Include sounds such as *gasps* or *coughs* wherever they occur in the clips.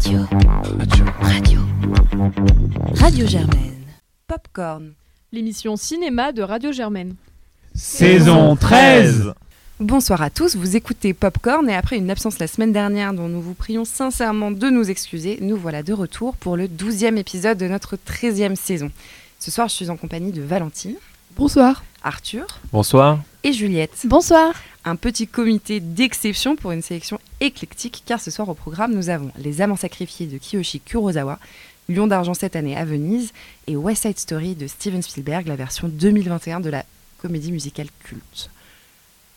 Radio. Radio. Radio Germaine. Popcorn. L'émission cinéma de Radio Germaine. Saison 13 Bonsoir à tous, vous écoutez Popcorn et après une absence la semaine dernière dont nous vous prions sincèrement de nous excuser, nous voilà de retour pour le 12e épisode de notre 13e saison. Ce soir, je suis en compagnie de Valentine. Bonsoir. Arthur. Bonsoir. Et Juliette. Bonsoir. Un petit comité d'exception pour une sélection éclectique car ce soir au programme nous avons Les Amants sacrifiés de Kiyoshi Kurosawa, Lion d'argent cette année à Venise et West Side Story de Steven Spielberg, la version 2021 de la comédie musicale culte.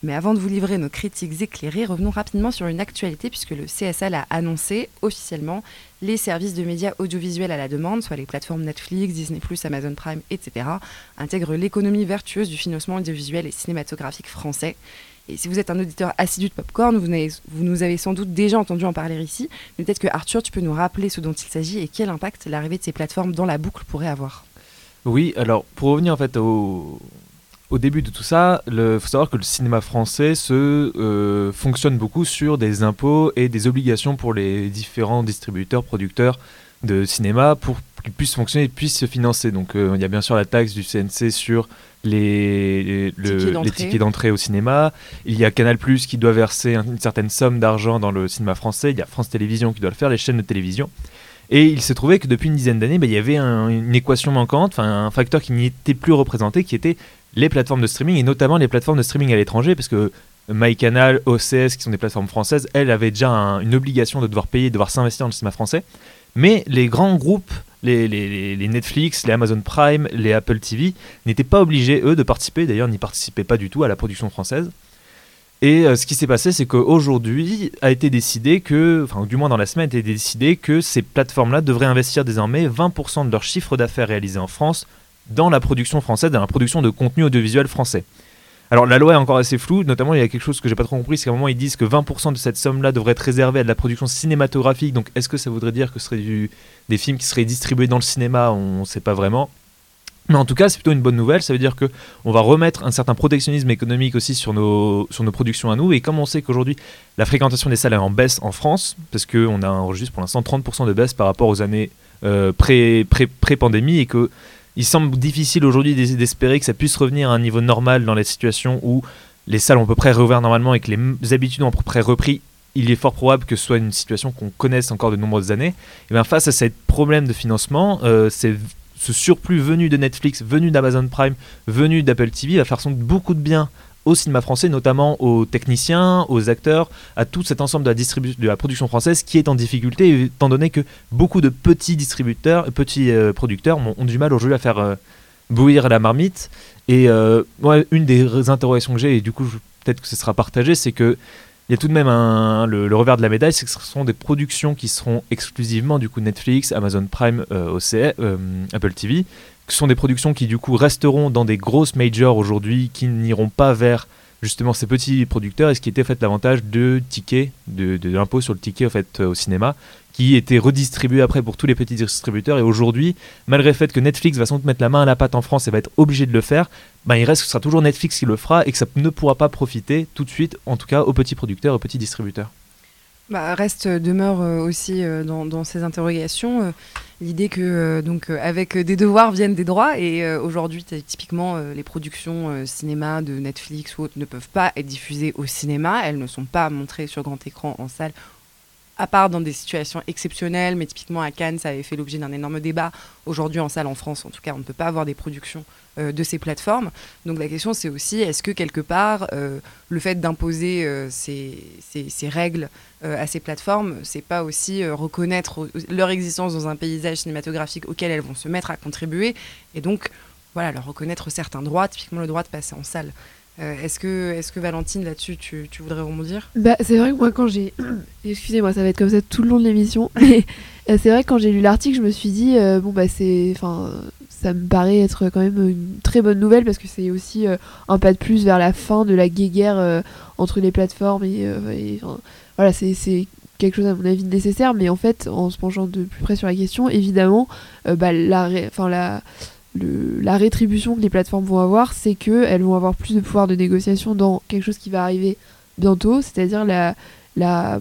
Mais avant de vous livrer nos critiques éclairées, revenons rapidement sur une actualité puisque le CSL a annoncé officiellement les services de médias audiovisuels à la demande, soit les plateformes Netflix, Disney+, Amazon Prime, etc., intègrent l'économie vertueuse du financement audiovisuel et cinématographique français. Et si vous êtes un auditeur assidu de Popcorn, vous, vous nous avez sans doute déjà entendu en parler ici, mais peut-être que Arthur, tu peux nous rappeler ce dont il s'agit et quel impact l'arrivée de ces plateformes dans la boucle pourrait avoir. Oui, alors pour revenir en fait au, au début de tout ça, il faut savoir que le cinéma français se euh, fonctionne beaucoup sur des impôts et des obligations pour les différents distributeurs, producteurs de cinéma pour qu'ils puissent fonctionner et puissent se financer. Donc euh, il y a bien sûr la taxe du CNC sur les, les tickets d'entrée au cinéma. Il y a Canal Plus qui doit verser une certaine somme d'argent dans le cinéma français. Il y a France Télévisions qui doit le faire, les chaînes de télévision. Et il s'est trouvé que depuis une dizaine d'années, bah, il y avait une équation manquante, un facteur qui n'y était plus représenté, qui était les plateformes de streaming et notamment les plateformes de streaming à l'étranger parce que MyCanal, OCS, qui sont des plateformes françaises, elles avaient déjà une obligation de devoir payer, de devoir s'investir dans le cinéma français. Mais les grands groupes, les, Netflix, les Amazon Prime, les Apple TV, n'étaient pas obligés, eux, de participer. D'ailleurs, n'y participaient pas du tout à la production française. Et euh, ce qui s'est passé, c'est qu'aujourd'hui a été décidé que, enfin, du moins dans la semaine, a été décidé que ces plateformes-là devraient investir désormais 20% de leur chiffre d'affaires réalisé en France dans la production française, dans la production de contenu audiovisuel français. Alors la loi est encore assez floue, notamment il y a quelque chose que j'ai pas trop compris, c'est qu'à un moment ils disent que 20% de cette somme-là devrait être réservée à de la production cinématographique, donc est-ce que ça voudrait dire que ce serait des films qui seraient distribués dans le cinéma? On ne sait pas vraiment. Mais en tout cas, c'est plutôt une bonne nouvelle. Ça veut dire que on va remettre un certain protectionnisme économique aussi sur nos, sur nos productions à nous. Et comme on sait qu'aujourd'hui, la fréquentation des salles est en baisse en France, parce qu'on a enregistré pour l'instant 30% de baisse par rapport aux années euh, pré-pandémie, et que il semble difficile aujourd'hui d'espérer que ça puisse revenir à un niveau normal dans les situations où les salles ont à peu près réouvert normalement et que les habitudes ont à peu près repris. Il est fort probable que ce soit une situation qu'on connaisse encore de nombreuses années. Et bien face à ce problème de financement, euh, ce surplus venu de Netflix, venu d'Amazon Prime, venu d'Apple TV va faire sans doute beaucoup de bien au cinéma français, notamment aux techniciens, aux acteurs, à tout cet ensemble de la, de la production française qui est en difficulté, étant donné que beaucoup de petits distributeurs, petits euh, producteurs ont, du mal aujourd'hui à faire euh, bouillir la marmite. Et euh, une des interrogations que j'ai, et du coup peut-être que ce sera partagé, c'est que il y a tout de même un, le, revers de la médaille, c'est que ce sont des productions qui seront exclusivement du coup Netflix, Amazon Prime, Apple TV, ce sont des productions qui du coup resteront dans des grosses majors aujourd'hui, qui n'iront pas vers justement ces petits producteurs, et ce qui était fait l'avantage de tickets, de, l'impôt sur le ticket fait, euh, au cinéma, qui était redistribué après pour tous les petits distributeurs. Et aujourd'hui, malgré le fait que Netflix va sans doute mettre la main à la pâte en France et va être obligé de le faire, ben il reste que ce sera toujours Netflix qui le fera et que ça ne pourra pas profiter tout de suite, en tout cas aux petits producteurs, aux petits distributeurs. Bah, reste, euh, demeure euh, aussi euh, dans, ces interrogations l'idée que donc avec des devoirs viennent des droits et aujourd'hui typiquement les productions cinéma de Netflix ou autres ne peuvent pas être diffusées au cinéma, elles ne sont pas montrées sur grand écran en salle à part dans des situations exceptionnelles, mais typiquement à Cannes, ça avait fait l'objet d'un énorme débat. Aujourd'hui, en salle en France, en tout cas, on ne peut pas avoir des productions euh, de ces plateformes. Donc la question, c'est aussi, est-ce que quelque part, euh, le fait d'imposer euh, ces, ces, règles à ces plateformes, c'est pas aussi reconnaître leur existence dans un paysage cinématographique auquel elles vont se mettre à contribuer, et donc, voilà, leur reconnaître certains droits, typiquement le droit de passer en salle. Euh, est-ce que, est que Valentine, là-dessus, tu, tu voudrais rebondir? Bah, C'est vrai que moi, quand j'ai. *clears throat* Excusez-moi, ça va être comme ça tout le long de l'émission. *laughs* Euh, c'est vrai que quand j'ai lu l'article, je me suis dit, euh, bon, bah, c'est. Enfin, ça me paraît être quand même une très bonne nouvelle parce que c'est aussi un pas de plus vers la fin de la guéguerre entre les plateformes. Et, voilà, c'est quelque chose, à mon avis, nécessaire. Mais en fait, en se penchant de plus près sur la question, évidemment, bah, la. Enfin, la la rétribution que les plateformes vont avoir, c'est qu'elles vont avoir plus de pouvoir de négociation dans quelque chose qui va arriver bientôt, c'est-à-dire la,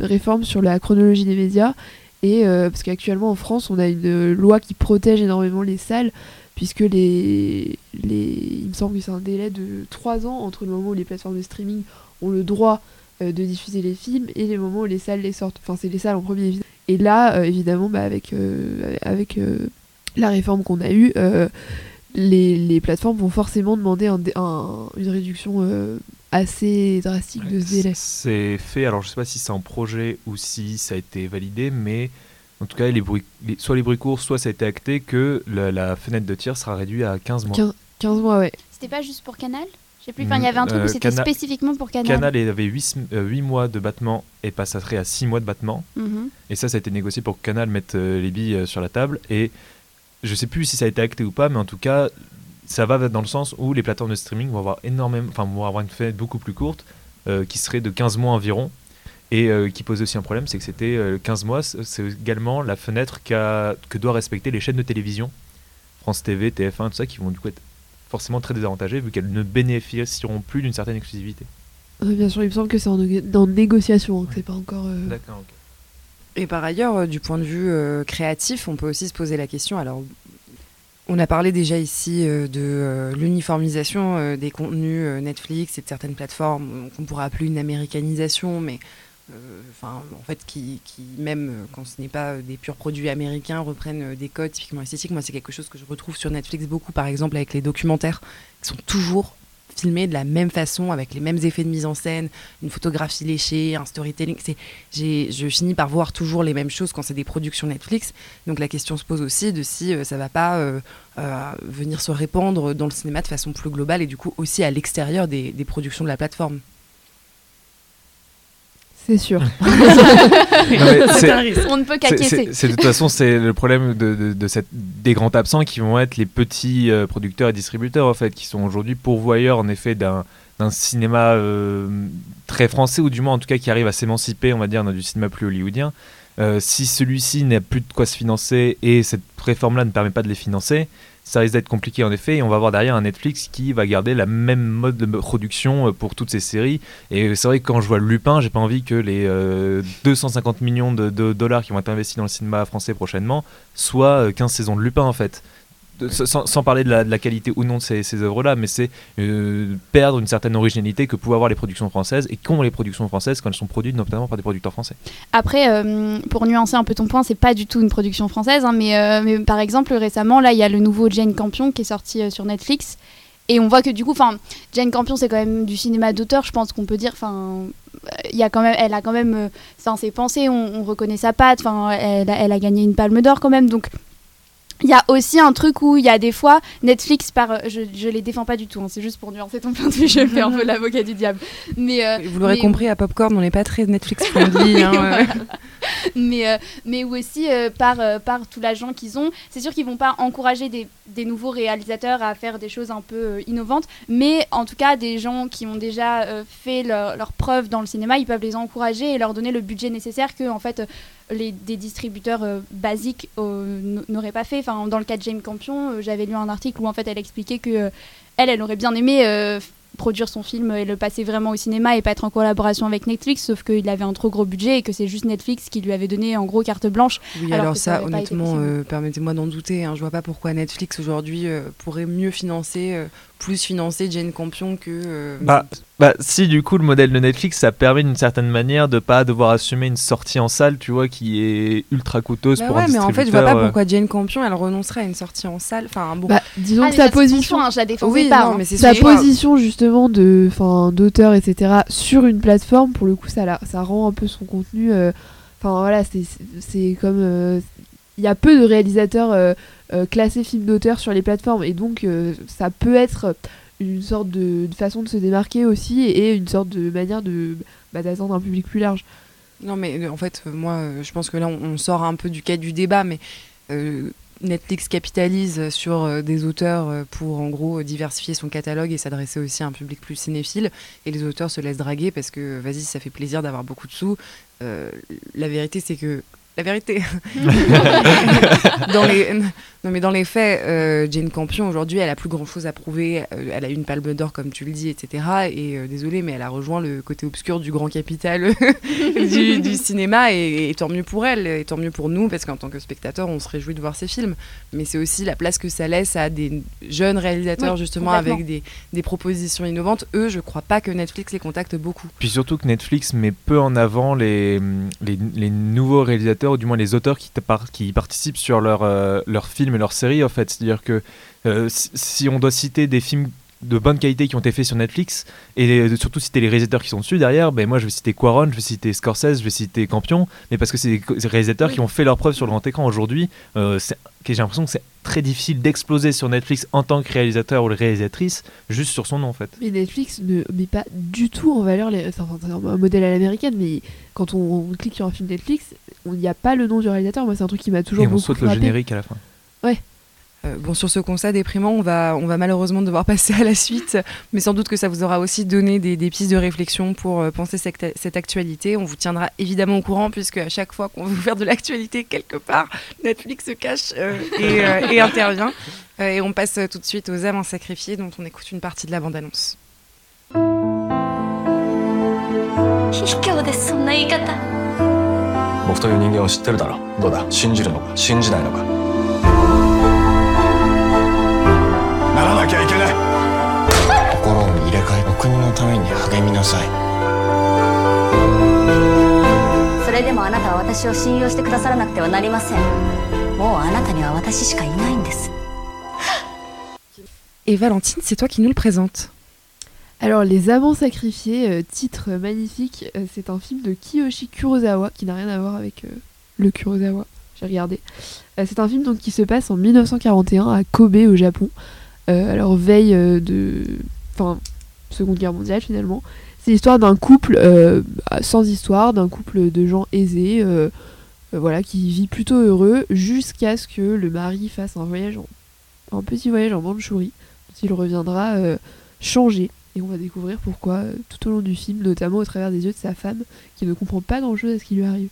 réforme sur la chronologie des médias. Et parce qu'actuellement en France, on a une loi qui protège énormément les salles, puisque les, il me semble que c'est un délai de 3 ans entre le moment où les plateformes de streaming ont le droit de diffuser les films et les moments où les salles les sortent. Enfin, c'est les salles en premier. Et là, évidemment, bah, avec la réforme qu'on a eue, les, les, plateformes vont forcément demander un, une réduction euh, assez drastique de ce délai. C'est fait, alors je sais pas si c'est un projet ou si ça a été validé, mais en tout cas, les bruits, soit les bruits courts, soit ça a été acté que la, fenêtre de tir sera réduite à 15 mois. 15, mois, ouais. C'était pas juste pour Canal? Je sais plus, il y avait un truc où euh, c'était spécifiquement pour Canal. Canal avait 8, 8 euh, mois de battement et passerait à 6 mois de battement. Mhm. Et ça, ça a été négocié pour que Canal mette les billes sur la table. Et je sais plus si ça a été acté ou pas, mais en tout cas, ça va dans le sens où les plateformes de streaming vont avoir énormément, enfin, vont avoir une fenêtre beaucoup plus courte, euh, qui serait de 15 mois environ, et euh, qui pose aussi un problème, c'est que c'était 15 euh, mois, c'est également la fenêtre que doivent respecter les chaînes de télévision, France TV, TF1, tout ça, qui vont du coup être forcément très désavantagées vu qu'elles ne bénéficieront plus d'une certaine exclusivité. bien sûr, il me semble que c'est en, en, négociation, hein, que c'est pas encore. D'accord, ok. Et par ailleurs, euh, du point de vue euh, créatif, on peut aussi se poser la question. Alors, on a parlé déjà ici euh, de l'uniformisation des contenus Netflix et de certaines plateformes qu'on pourrait appeler une américanisation, mais enfin, en fait, qui, qui, même quand ce n'est pas des purs produits américains, reprennent des codes typiquement esthétiques. Moi, c'est quelque chose que je retrouve sur Netflix beaucoup, par exemple, avec les documentaires, qui sont toujours filmé de la même façon, avec les mêmes effets de mise en scène, une photographie léchée, un storytelling. Je finis par voir toujours les mêmes choses quand c'est des productions Netflix. Donc la question se pose aussi de si ça euh, ça va pas euh, euh, venir se répandre dans le cinéma de façon plus globale et du coup aussi à l'extérieur des productions de la plateforme. C'est sûr. *laughs* c'est un risque. On ne peut qu'acquiescer. C'est de toute façon c'est le problème de, de, cette, des grands absents qui vont être les petits euh, producteurs et distributeurs en fait, qui sont aujourd'hui pourvoyeurs en effet d'un cinéma euh, très français ou du moins en tout cas qui arrive à s'émanciper on va dire dans du cinéma plus hollywoodien. Euh, si celui-ci n'a plus de quoi se financer et cette réforme-là ne permet pas de les financer, ça risque d'être compliqué en effet et on va avoir derrière un Netflix qui va garder la même mode de production euh, pour toutes ces séries. Et c'est vrai que quand je vois Lupin j'ai pas envie que les 250 euh, millions de, dollars qui vont être investis dans le cinéma français prochainement soient 15 euh, saisons de Lupin en fait sans, parler de la, qualité ou non de ces, œuvres-là, mais c'est perdre une certaine originalité que pouvaient avoir les productions françaises et qu'ont les productions françaises quand elles sont produites notamment par des producteurs français. Après, euh, pour nuancer un peu ton point, c'est pas du tout une production française, hein, mais, euh, mais, par exemple récemment, là, il y a le nouveau Jane Campion qui est sorti euh, sur Netflix. Et on voit que du coup, enfin, Jane Campion, c'est quand même du cinéma d'auteur, je pense qu'on peut dire. Enfin, il a quand même, elle a quand même, enfin, ses pensées, on, reconnaît sa patte. Enfin, elle, elle, a gagné une Palme d'Or quand même, donc il y a aussi un truc où il y a des fois Netflix par je, je les défends pas du tout hein, c'est juste pour nuancer ton point de vue je fais un peu l'avocat du diable. Mais euh, vous l'aurez compris à Popcorn on n'est pas très Netflix friendly *laughs* hein, mais euh, mais aussi euh, par par tout l'argent qu'ils ont c'est sûr qu'ils vont pas encourager des, des, nouveaux réalisateurs à faire des choses un peu innovantes mais en tout cas des gens qui ont déjà fait leur, leur preuve dans le cinéma ils peuvent les encourager et leur donner le budget nécessaire que en fait les, des distributeurs euh, basiques euh, n'auraient pas fait. Dans le cas de Jane Campion, euh, j'avais lu un article où en fait elle expliquait que elle, elle aurait bien aimé produire son film et le passer vraiment au cinéma et pas être en collaboration avec Netflix, sauf qu'il avait un trop gros budget et que c'est juste Netflix qui lui avait donné en gros carte blanche. Oui, alors, ça, honnêtement, permettez-moi d'en douter. Hein. je vois pas pourquoi Netflix aujourd'hui pourrait mieux financer plus financer Jane Campion que. Euh, bah, bah, si, du coup, le modèle de Netflix, ça permet d'une certaine manière de pas devoir assumer une sortie en salle, tu vois, qui est ultra coûteuse bah pour ouais, un mais en fait, je vois pas euh. pourquoi Jane Campion, elle renoncerait à une sortie en salle. Enfin, bon. Bah, disons ah, que sa position. Hein, je la oui, pas. Non, hein. mais sa position, justement, de, d'auteur, etc., sur une plateforme, pour le coup, ça, la, ça rend un peu son contenu. Euh, enfin, voilà, c'est comme. Il y a peu de réalisateurs euh, classer film d'auteur sur les plateformes. Et donc, euh, ça peut être une sorte de, façon de se démarquer aussi et une sorte de manière de bah, d'atteindre un public plus large. Non, mais euh, en fait, moi, je pense que là, on, sort un peu du cadre du débat, mais Netflix capitalise sur des auteurs pour en gros diversifier son catalogue et s'adresser aussi à un public plus cinéphile. Et les auteurs se laissent draguer parce que vas-y, ça fait plaisir d'avoir beaucoup de sous. la vérité, c'est que la vérité. *laughs* *laughs* dans les, non, mais dans les faits, euh, Jane Campion, aujourd'hui, elle a plus grand-chose à prouver. Euh, elle a eu une palme d'or, comme tu le dis, etc. Et euh, désolée, mais elle a rejoint le côté obscur du grand capital *laughs* du, du, cinéma. Et, et, tant mieux pour elle, et tant mieux pour nous, parce qu'en tant que spectateur, on se réjouit de voir ces films. Mais c'est aussi la place que ça laisse à des jeunes réalisateurs, oui, justement, avec des, des, propositions innovantes. Eux, je crois pas que Netflix les contacte beaucoup. Puis surtout que Netflix met peu en avant les, les, les nouveaux réalisateurs, ou du moins les auteurs qui, qui participent sur leur, euh, leur film et leur série, en fait. C'est-à-dire que euh, si, on doit citer des films de bonne qualité qui ont été faits sur Netflix et surtout citer les réalisateurs qui sont dessus derrière ben moi je vais citer Quaron je vais citer Scorsese je vais citer Campion mais parce que c'est des réalisateurs oui. qui ont fait leur preuve sur le grand écran aujourd'hui euh, j'ai l'impression que c'est très difficile d'exploser sur Netflix en tant que réalisateur ou réalisatrice juste sur son nom en fait mais Netflix ne met pas du tout en valeur les enfin, un modèle à l'américaine mais quand on, on, clique sur un film Netflix il n'y a pas le nom du réalisateur moi c'est un truc qui m'a toujours et beaucoup on saute frappé. le générique à la fin ouais euh, bon, sur ce constat déprimant, on va, on va malheureusement devoir *laughs* passer à la suite, mais sans doute que ça vous aura aussi donné des, des pistes de réflexion pour euh, penser cette, cette, actualité. On vous tiendra évidemment au courant, puisque à chaque fois qu'on *laughs* veut faire de l'actualité quelque part, Netflix se cache euh, et, et, intervient. et on passe tout de suite aux âmes sacrifiées, dont on écoute une partie de la bande-annonce. ないのかならなきゃいけない心を入れ替えお国のために励みなさいそれでもあなたは私を信用してくださらなくてはなりませんもうあなたには私しかいないんです *gasps* Et Valentine, c'est toi qui nous le présente. Alors, Les Amants Sacrifiés, euh, titre magnifique, euh, c'est un film de Kiyoshi Kurosawa, qui n'a rien à voir avec euh, le Kurosawa, j'ai regardé. c'est un film donc, qui se passe en 1941 à Kobe, au Japon. alors, veille de... Enfin, Seconde Guerre mondiale, finalement. C'est l'histoire d'un couple sans histoire, d'un couple de gens aisés, voilà, qui vit plutôt heureux, jusqu'à ce que le mari fasse un voyage, en... un petit voyage en Mandchourie, dont il reviendra changé. Et on va découvrir pourquoi euh, tout au long du film, notamment au travers des yeux de sa femme, qui ne comprend pas grand-chose à ce qui lui arrive.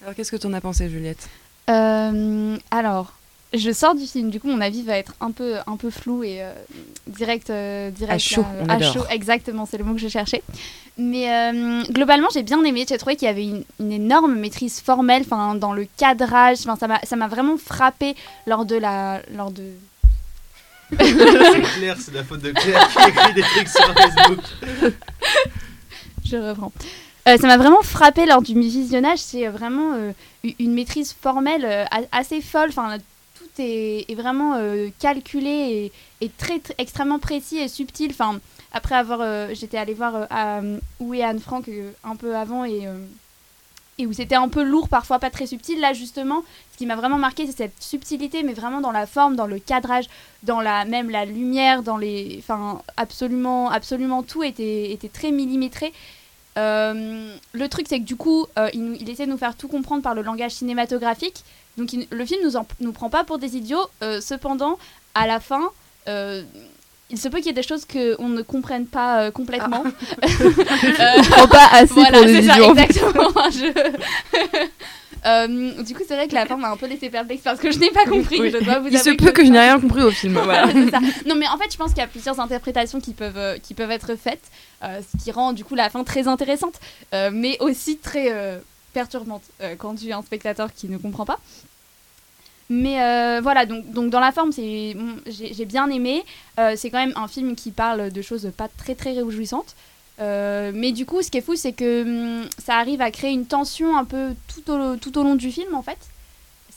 Alors qu'est-ce que tu en as pensé, Juliette? Euh, Alors, je sors du film, du coup mon avis va être un peu, un peu flou et euh, direct, euh, direct. À chaud, là, on à adore. chaud, exactement, c'est le mot que je cherchais. Mais euh, globalement, j'ai bien aimé. J'ai trouvé qu'il y avait une, une énorme maîtrise formelle, enfin dans le cadrage. Enfin, ça m'a, ça m'a vraiment frappé lors de la, lors de c'est Claire, c'est la faute de Claire qui écrit des trucs sur Facebook. *laughs* Je reprends. Euh, ça m'a vraiment frappé lors du visionnage. C'est vraiment euh, une maîtrise formelle euh, assez folle. Enfin, est, vraiment euh, calculé et, et très, extrêmement précis et subtil. Enfin, après avoir, euh, j'étais allée voir à, où est Anne Frank un peu avant et où c'était un peu lourd, parfois pas très subtil. Là, justement, ce qui m'a vraiment marqué, c'est cette subtilité, mais vraiment dans la forme, dans le cadrage, dans la même la lumière, dans les, enfin, absolument, absolument tout était, était très millimétré. Euh, le truc, c'est que du coup, euh, il, il, essaie de nous faire tout comprendre par le langage cinématographique. Donc, il, le film nous en, nous prend pas pour des idiots. Euh, cependant, à la fin il se peut qu'il y ait des choses qu'on ne comprenne pas euh, complètement. Ah. *laughs* euh, pas assez voilà, pour des ça, idiots. exactement. Je... *laughs* euh, du coup, c'est vrai que la fin m'a un peu laissé perplexe parce que je n'ai pas compris. Oui. Je dois vous il se peut que, je n'ai rien compris au film. *laughs* voilà, c'est ça. Non, mais en fait, je pense qu'il y a plusieurs interprétations qui peuvent, euh, qui peuvent être faites, euh, ce qui rend du coup la fin très intéressante, euh, mais aussi très euh, perturbante quand tu es un spectateur qui ne comprend pas. Mais euh, voilà, donc, donc dans la forme, c'est, bon, j'ai, bien aimé. Euh, c'est quand même un film qui parle de choses pas très très réjouissantes. Euh, mais du coup, ce qui est fou, c'est que hum, ça arrive à créer une tension un peu tout au, tout au long du film, en fait.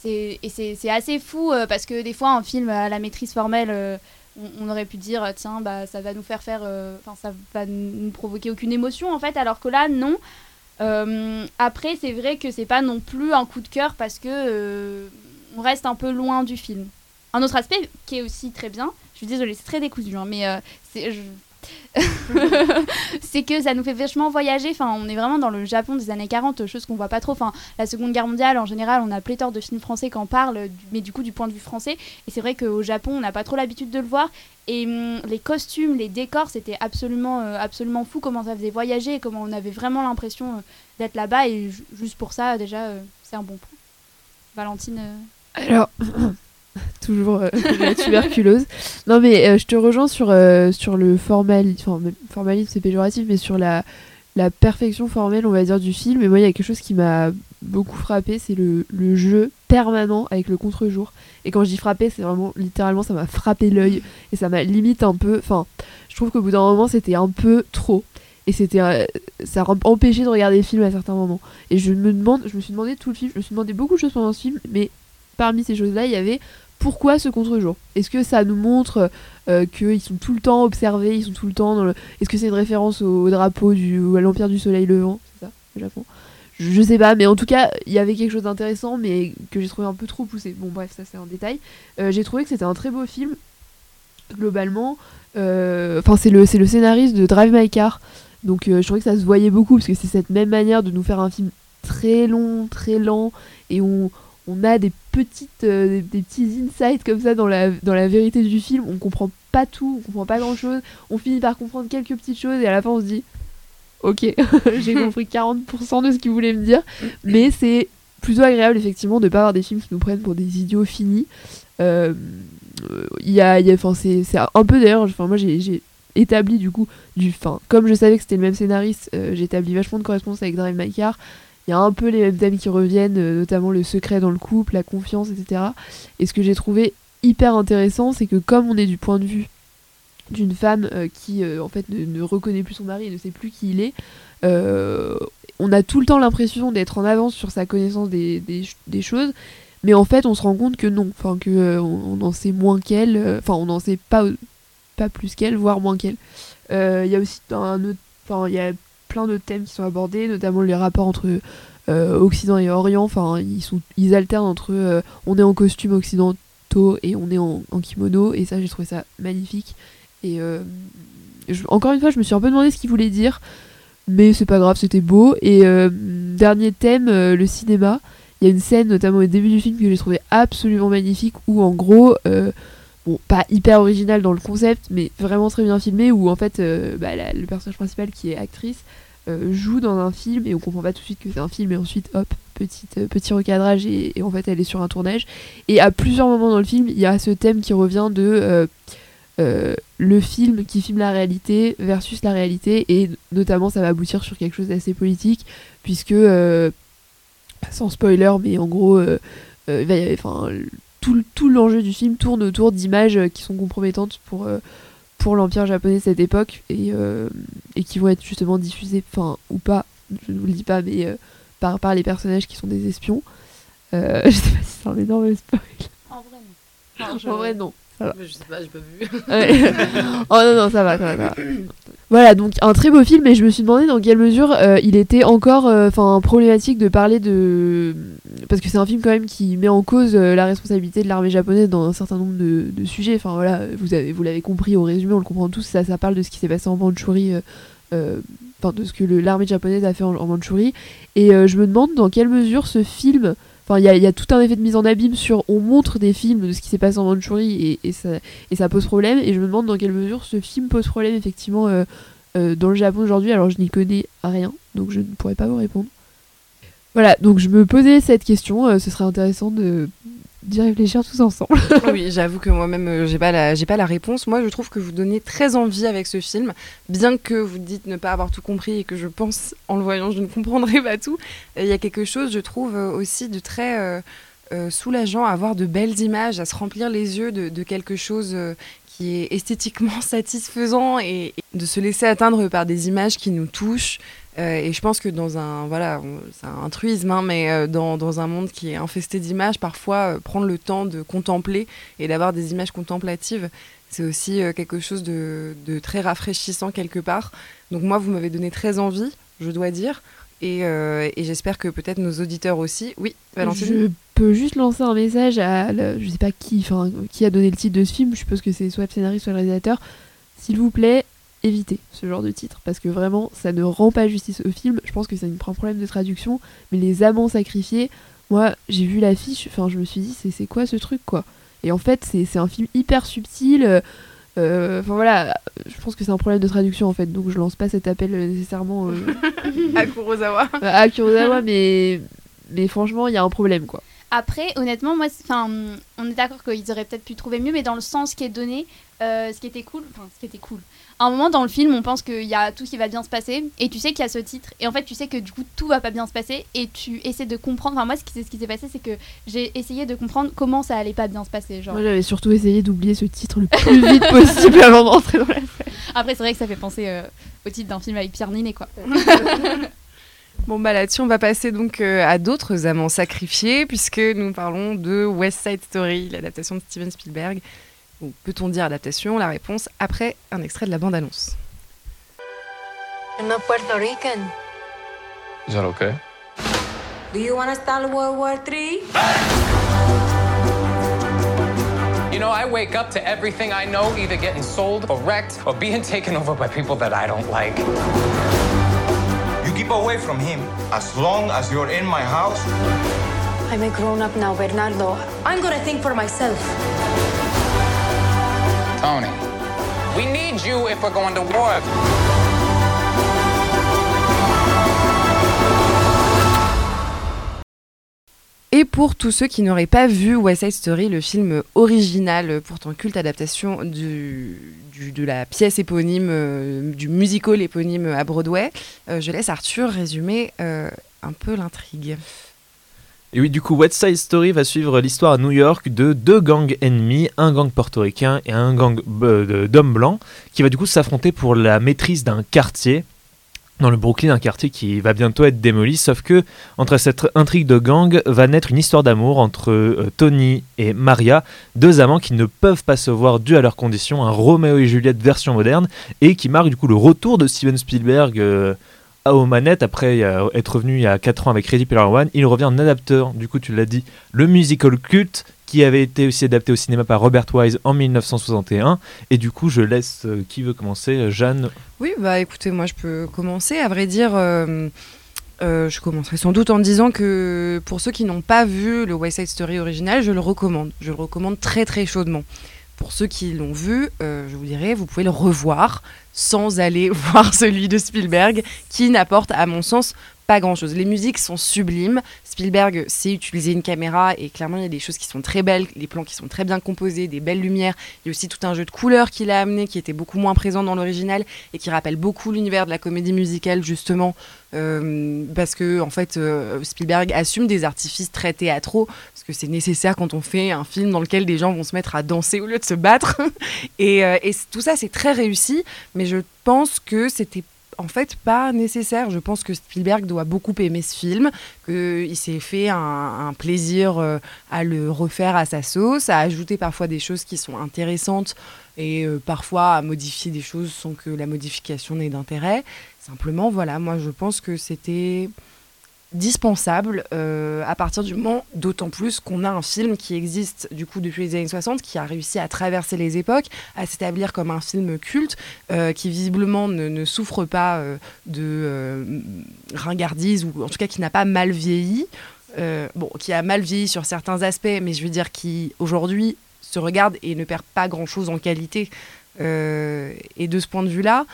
Et c'est, assez fou euh, parce que des fois, un film à la maîtrise formelle, euh, on, on, aurait pu dire, tiens, bah, ça va nous faire faire. euh, Enfin, ça va nous provoquer aucune émotion, en fait, alors que là, non. Euh, après, c'est vrai que c'est pas non plus un coup de cœur parce que euh, on reste un peu loin du film. Un autre aspect qui est aussi très bien, je suis désolée, c'est très décousu, hein, mais euh, c'est je... *laughs* c'est que ça nous fait vachement voyager. Enfin, on est vraiment dans le Japon des années 40, chose qu'on voit pas trop. Enfin, la Seconde Guerre mondiale, en général, on a pléthore de films français qui en parlent, mais du coup du point de vue français. Et c'est vrai qu'au Japon, on n'a pas trop l'habitude de le voir. Et hum, les costumes, les décors, c'était absolument, euh, absolument fou comment ça faisait voyager comment on avait vraiment l'impression euh, d'être là-bas. Et juste pour ça, déjà, euh, c'est un bon point. Valentine. euh, Alors, *laughs* toujours euh, *laughs* la tuberculose. Non, mais euh, je te rejoins sur, euh, sur le formalisme, enfin, formalisme c'est péjoratif, mais sur la, la perfection formelle, on va dire, du film. Et moi, il y a quelque chose qui m'a beaucoup frappé, c'est le, le jeu permanent avec le contre-jour. Et quand je dis frappé, c'est vraiment littéralement, ça m'a frappé l'œil et ça m'a limite un peu. Enfin, je trouve qu'au bout d'un moment, c'était un peu trop. Et c'était, euh, ça a empêché de regarder le film à certains moments. Et je me demande, je me suis demandé tout le film, je me suis demandé beaucoup de choses pendant ce film, mais parmi ces choses-là, il y avait pourquoi ce contre-jour? Est-ce que ça nous montre euh, qu'ils sont tout le temps observés, ils sont tout le temps dans le... Est-ce que c'est une référence au, au drapeau du, ou à l'Empire du Soleil Levant? C'est ça, je, sais pas, mais en tout cas, il y avait quelque chose d'intéressant, mais que j'ai trouvé un peu trop poussé. Bon, bref, ça c'est un détail. Euh, j'ai trouvé que c'était un très beau film, globalement. Euh, Enfin, c'est le, le scénariste de Drive My Car, donc je trouvais que ça se voyait beaucoup, parce que c'est cette même manière de nous faire un film très long, très lent, et on, on a des petites euh, des, petits insights comme ça dans la, dans la vérité du film. On comprend pas tout, on comprend pas grand chose. On finit par comprendre quelques petites choses et à la fin on se dit Ok, *laughs* j'ai compris 40% de ce qu'il voulait me dire. Mais c'est plutôt agréable effectivement de pas avoir des films qui nous prennent pour des idiots finis. Euh, y a, y a- c'est un peu d'ailleurs, moi j'ai j'ai établi du coup du fin comme je savais que c'était le même scénariste euh, j'ai établi vachement de correspondance avec Drive My Car il y a un peu les mêmes thèmes qui reviennent, euh, notamment le secret dans le couple, la confiance, etc. Et ce que j'ai trouvé hyper intéressant, c'est que comme on est du point de vue d'une femme euh, qui euh, en fait ne, reconnaît plus son mari et ne sait plus qui il est, on a tout le temps l'impression d'être en avance sur sa connaissance des, des, ch- des choses, mais en fait on se rend compte que non, enfin que on, en sait moins qu'elle, enfin on n'en sait pas plus qu'elle, voire moins qu'elle. Il y a aussi un autre, enfin plein d'autres thèmes qui sont abordés, notamment les rapports entre euh, Occident et Orient. Enfin, ils sont, ils alternent entre euh, on est en costume occidentaux et on est en, kimono. Et ça, j'ai trouvé ça magnifique. Et euh, encore une fois, je me suis un peu demandé ce qu'il voulait dire, mais c'est pas grave, c'était beau. Et dernier thème, le cinéma. Il y a une scène, notamment au début du film, que j'ai trouvé absolument magnifique, où en gros, bon, pas hyper original dans le concept, mais vraiment très bien filmé, où en fait, bah, le personnage principal qui est actrice joue dans un film et on comprend pas tout de suite que c'est un film, et ensuite, hop, petite, euh, petit recadrage, et, en fait, elle est sur un tournage. Et à plusieurs moments dans le film, il y a ce thème qui revient de euh, euh, le film qui filme la réalité versus la réalité, et notamment, ça va aboutir sur quelque chose d'assez politique, puisque, euh, sans spoiler, mais en gros, euh, euh, tout, tout l'enjeu du film tourne autour d'images euh, qui sont compromettantes pour, euh, pour l'Empire japonais de cette époque et, euh, et qui vont être justement diffusées, enfin, ou pas, je ne vous le dis pas, mais euh, par, par les personnages qui sont des espions. Euh, *laughs* je sais pas si c'est un énorme spoil. En vrai, non. Je- En vrai, non. Je sais pas, j'ai pas vu. *laughs* Oh non, non, ça va, ça va, ça va. Voilà, donc un très beau film, et je me suis demandé dans quelle mesure euh, il était encore euh, problématique de parler de. Parce que c'est un film quand même qui met en cause euh, la responsabilité de l'armée japonaise dans un certain nombre de, de sujets. Enfin voilà, vous avez, vous l'avez compris au résumé, on le comprend tous, ça, ça parle de ce qui s'est passé en Mandchourie. Enfin, de ce que l'armée japonaise a fait en, en Mandchourie. Et je me demande dans quelle mesure ce film. Enfin, il y, a- tout un effet de mise en abîme sur. On montre des films de ce qui s'est passé en Mandchourie et, et ça, et ça pose problème. Et je me demande dans quelle mesure ce film pose problème effectivement euh, euh, dans le Japon aujourd'hui. Alors je n'y connais rien, donc je ne pourrais pas vous répondre. Voilà, donc je me posais cette question. euh, ce serait intéressant de d'y réfléchir tous ensemble. *laughs* oui, j'avoue que moi-même, euh, j'ai pas la, pas la réponse. Moi, je trouve que vous donnez très envie avec ce film, bien que vous dites ne pas avoir tout compris et que je pense, en le voyant, je ne comprendrai pas tout. Il y a quelque chose, je trouve euh, aussi de très euh, soulageant à avoir de belles images, à se remplir les yeux de, quelque chose. qui est esthétiquement *laughs* satisfaisant et de se laisser atteindre par des images qui nous touchent. Euh, et je pense que dans un voilà, c'est un truisme, hein, mais euh, dans, dans un monde qui est infesté d'images, parfois euh, prendre le temps de contempler et d'avoir des images contemplatives, c'est aussi quelque chose de, de très rafraîchissant quelque part. Donc moi, vous m'avez donné très envie, je dois dire, et, et j'espère que peut-être nos auditeurs aussi. Oui, Valentine. Je peux juste lancer un message à je sais pas qui, qui a donné le titre de ce film. Je suppose que c'est soit le scénariste, soit le réalisateur. S'il vous plaît, évitez ce genre de titre parce que vraiment, ça ne rend pas justice au film. Je pense que c'est un problème de traduction, mais les amants sacrifiés. Moi, j'ai vu l'affiche, enfin, je me suis dit, c'est c'est quoi ce truc, quoi? Et en fait, c'est c'est un film hyper subtil. euh, euh, Enfin voilà, je pense que c'est un problème de traduction en fait, donc je lance pas cet appel euh, nécessairement euh, *laughs* à Kurosawa. à Kurosawa, mais, mais franchement, il y a un problème quoi. Après, honnêtement, moi, enfin, on est d'accord qu'ils auraient peut-être pu trouver mieux, mais dans le sens qui est donné, euh, ce qui était cool, enfin, ce qui était cool. À un moment dans le film, on pense qu'il y a tout qui va bien se passer, et tu sais qu'il y a ce titre, et en fait, tu sais que du coup, tout va pas bien se passer, et tu essaies de comprendre. Enfin, moi, ce qui, ce qui s'est passé, c'est que j'ai essayé de comprendre comment ça allait pas bien se passer. Genre. Moi, j'avais surtout essayé d'oublier ce titre le plus vite possible *laughs* avant d'entrer dans la salle. Après, c'est vrai que ça fait penser euh, au titre d'un film avec Pierre Ninet, quoi. *laughs* Bon bah là-dessus on va passer donc euh, à d'autres amants sacrifiés puisque nous parlons de West Side Story, l'adaptation de Steven Spielberg. Ou peut-on dire adaptation La réponse après un extrait de la bande-annonce. I'm not Puerto Rican. Is that okay? Do you want to start World War III? You know, I wake up to everything I know either getting sold or wrecked or being *laughs* taken over by people that I don't like. You keep away from him. As long as you're in my house, I'm a grown up now, Bernardo. I'm gonna think for myself. Tony, we need you if we're going to war. Et pour tous ceux qui n'auraient pas vu West Side Story, le film original, euh, pourtant culte adaptation du, du- de la pièce éponyme, euh, du musical éponyme à Broadway, euh, je laisse Arthur résumer euh, un peu l'intrigue. Et oui, du coup, West Side Story va suivre l'histoire à New York de deux gangs ennemis, un gang portoricain et un gang euh, d'hommes blancs, qui va du coup s'affronter pour la maîtrise d'un quartier dans le Brooklyn, un quartier qui va bientôt être démoli. Sauf que entre cette intrigue de gang va naître une histoire d'amour entre euh, Tony et Maria, deux amants qui ne peuvent pas se voir dû à leurs conditions, un Roméo et Juliette version moderne, et qui marque du coup le retour de Steven Spielberg. euh, aux manettes après être revenu il y a 4 ans avec Ready Player One. Il revient en adapteur, du coup tu l'as dit, le musical culte qui avait été aussi adapté au cinéma par Robert Wise en 1961. Et du coup je laisse euh, qui veut commencer, euh, Jeanne? Oui, bah écoutez, moi je peux commencer. À vrai dire, euh, je commencerai sans doute en disant que pour ceux qui n'ont pas vu le West Side Story original, je le recommande. Je le recommande très très chaudement. Pour ceux qui l'ont vu, euh, je vous dirais, vous pouvez le revoir sans aller *laughs* voir celui de Spielberg, qui n'apporte, à mon sens, pas grand-chose. Les musiques sont sublimes. Spielberg sait utiliser une caméra et clairement, il y a des choses qui sont très belles, les plans qui sont très bien composés, des belles lumières. Il y a aussi tout un jeu de couleurs qu'il a amené qui était beaucoup moins présent dans l'original et qui rappelle beaucoup l'univers de la comédie musicale, justement, euh, parce que, en fait, euh, Spielberg assume des artifices très théâtraux, parce que c'est nécessaire quand on fait un film dans lequel des gens vont se mettre à danser au lieu de se battre. *laughs* et, euh, et tout ça, c'est très réussi, mais je pense que c'était en fait pas nécessaire. Je pense que Spielberg doit beaucoup aimer ce film, qu'il s'est fait un, plaisir euh, à le refaire à sa sauce, à ajouter parfois des choses qui sont intéressantes et euh, parfois à modifier des choses sans que la modification n'ait d'intérêt. Simplement, voilà, moi je pense que c'était dispensable euh, à partir du moment, d'autant plus qu'on a un film qui existe du coup depuis les années 60, qui a réussi à traverser les époques, à s'établir comme un film culte, euh, qui visiblement ne, ne souffre pas euh, de ringardise, ou en tout cas qui n'a pas mal vieilli, bon, qui a mal vieilli sur certains aspects, mais je veux dire qui aujourd'hui se regarde et ne perd pas grand-chose en qualité. Et de ce point de vue-là,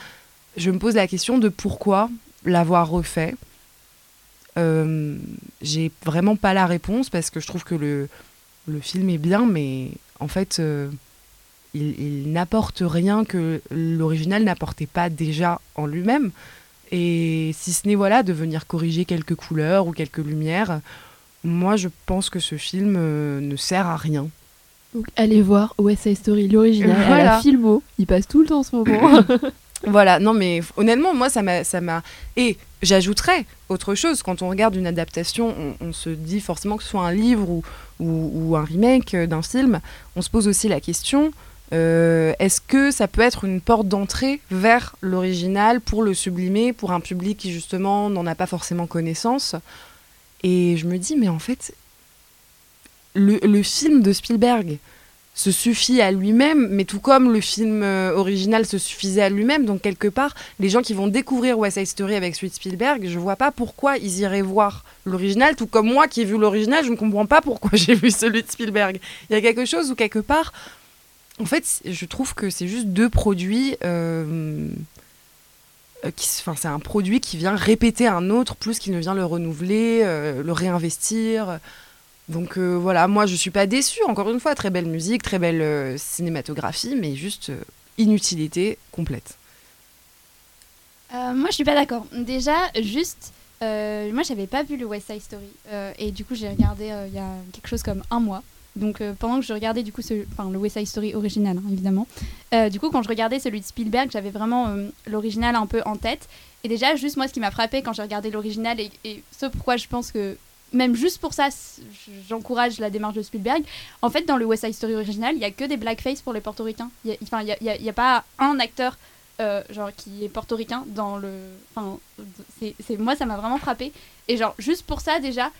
je me pose la question de pourquoi l'avoir refait. Euh, j'ai vraiment pas la réponse parce que je trouve que le, le film est bien, mais en fait, euh, il, il n'apporte rien que l'original n'apportait pas déjà en lui-même. Et si ce n'est voilà, de venir corriger quelques couleurs ou quelques lumières, moi je pense que ce film euh, ne sert à rien. Donc allez voir Side Story, l'original, à Voilà. la Filmo. Il passe tout le temps en ce moment. *laughs* Voilà, non mais honnêtement, moi ça m'a, ça m'a. Et j'ajouterais autre chose. Quand on regarde une adaptation, on, se dit forcément que ce soit un livre ou, ou, un remake d'un film, on se pose aussi la question euh, est-ce que ça peut être une porte d'entrée vers l'original pour le sublimer pour un public qui justement n'en a pas forcément connaissance? Et je me dis mais en fait, le film de Spielberg se suffit à lui-même, mais tout comme le film euh, original se suffisait à lui-même, donc quelque part, les gens qui vont découvrir West Side Story avec de Spielberg, je vois pas pourquoi ils iraient voir l'original, tout comme moi qui ai vu l'original, je ne comprends pas pourquoi *laughs* j'ai vu celui de Spielberg. Il y a quelque chose où quelque part, en fait, je trouve que c'est juste deux produits. euh, euh, Enfin, c'est un produit qui vient répéter un autre plus qu'il ne vient le renouveler, euh, le réinvestir. Donc euh, voilà, moi je suis pas déçue, encore une fois, très belle musique, très belle euh, cinématographie, mais juste euh, inutilité complète. Moi, je suis pas d'accord. Déjà, juste, moi, j'avais pas vu le West Side Story et du coup, j'ai regardé il y a quelque chose comme un mois. Donc, pendant que je regardais du coup, ce, le West Side Story original, hein, évidemment. du coup, quand je regardais celui de Spielberg, j'avais vraiment l'original un peu en tête. Et déjà, juste moi, ce qui m'a frappé quand j'ai regardé l'original et ce pourquoi je pense que même juste pour ça, j'encourage la démarche de Spielberg. En fait, dans le West Side Story original, il y a que des blackface pour les portoricains. Il y a- y a, pas un acteur euh, genre qui est portoricain dans le. Enfin, c'est, moi ça m'a vraiment frappé. Et genre juste pour ça déjà,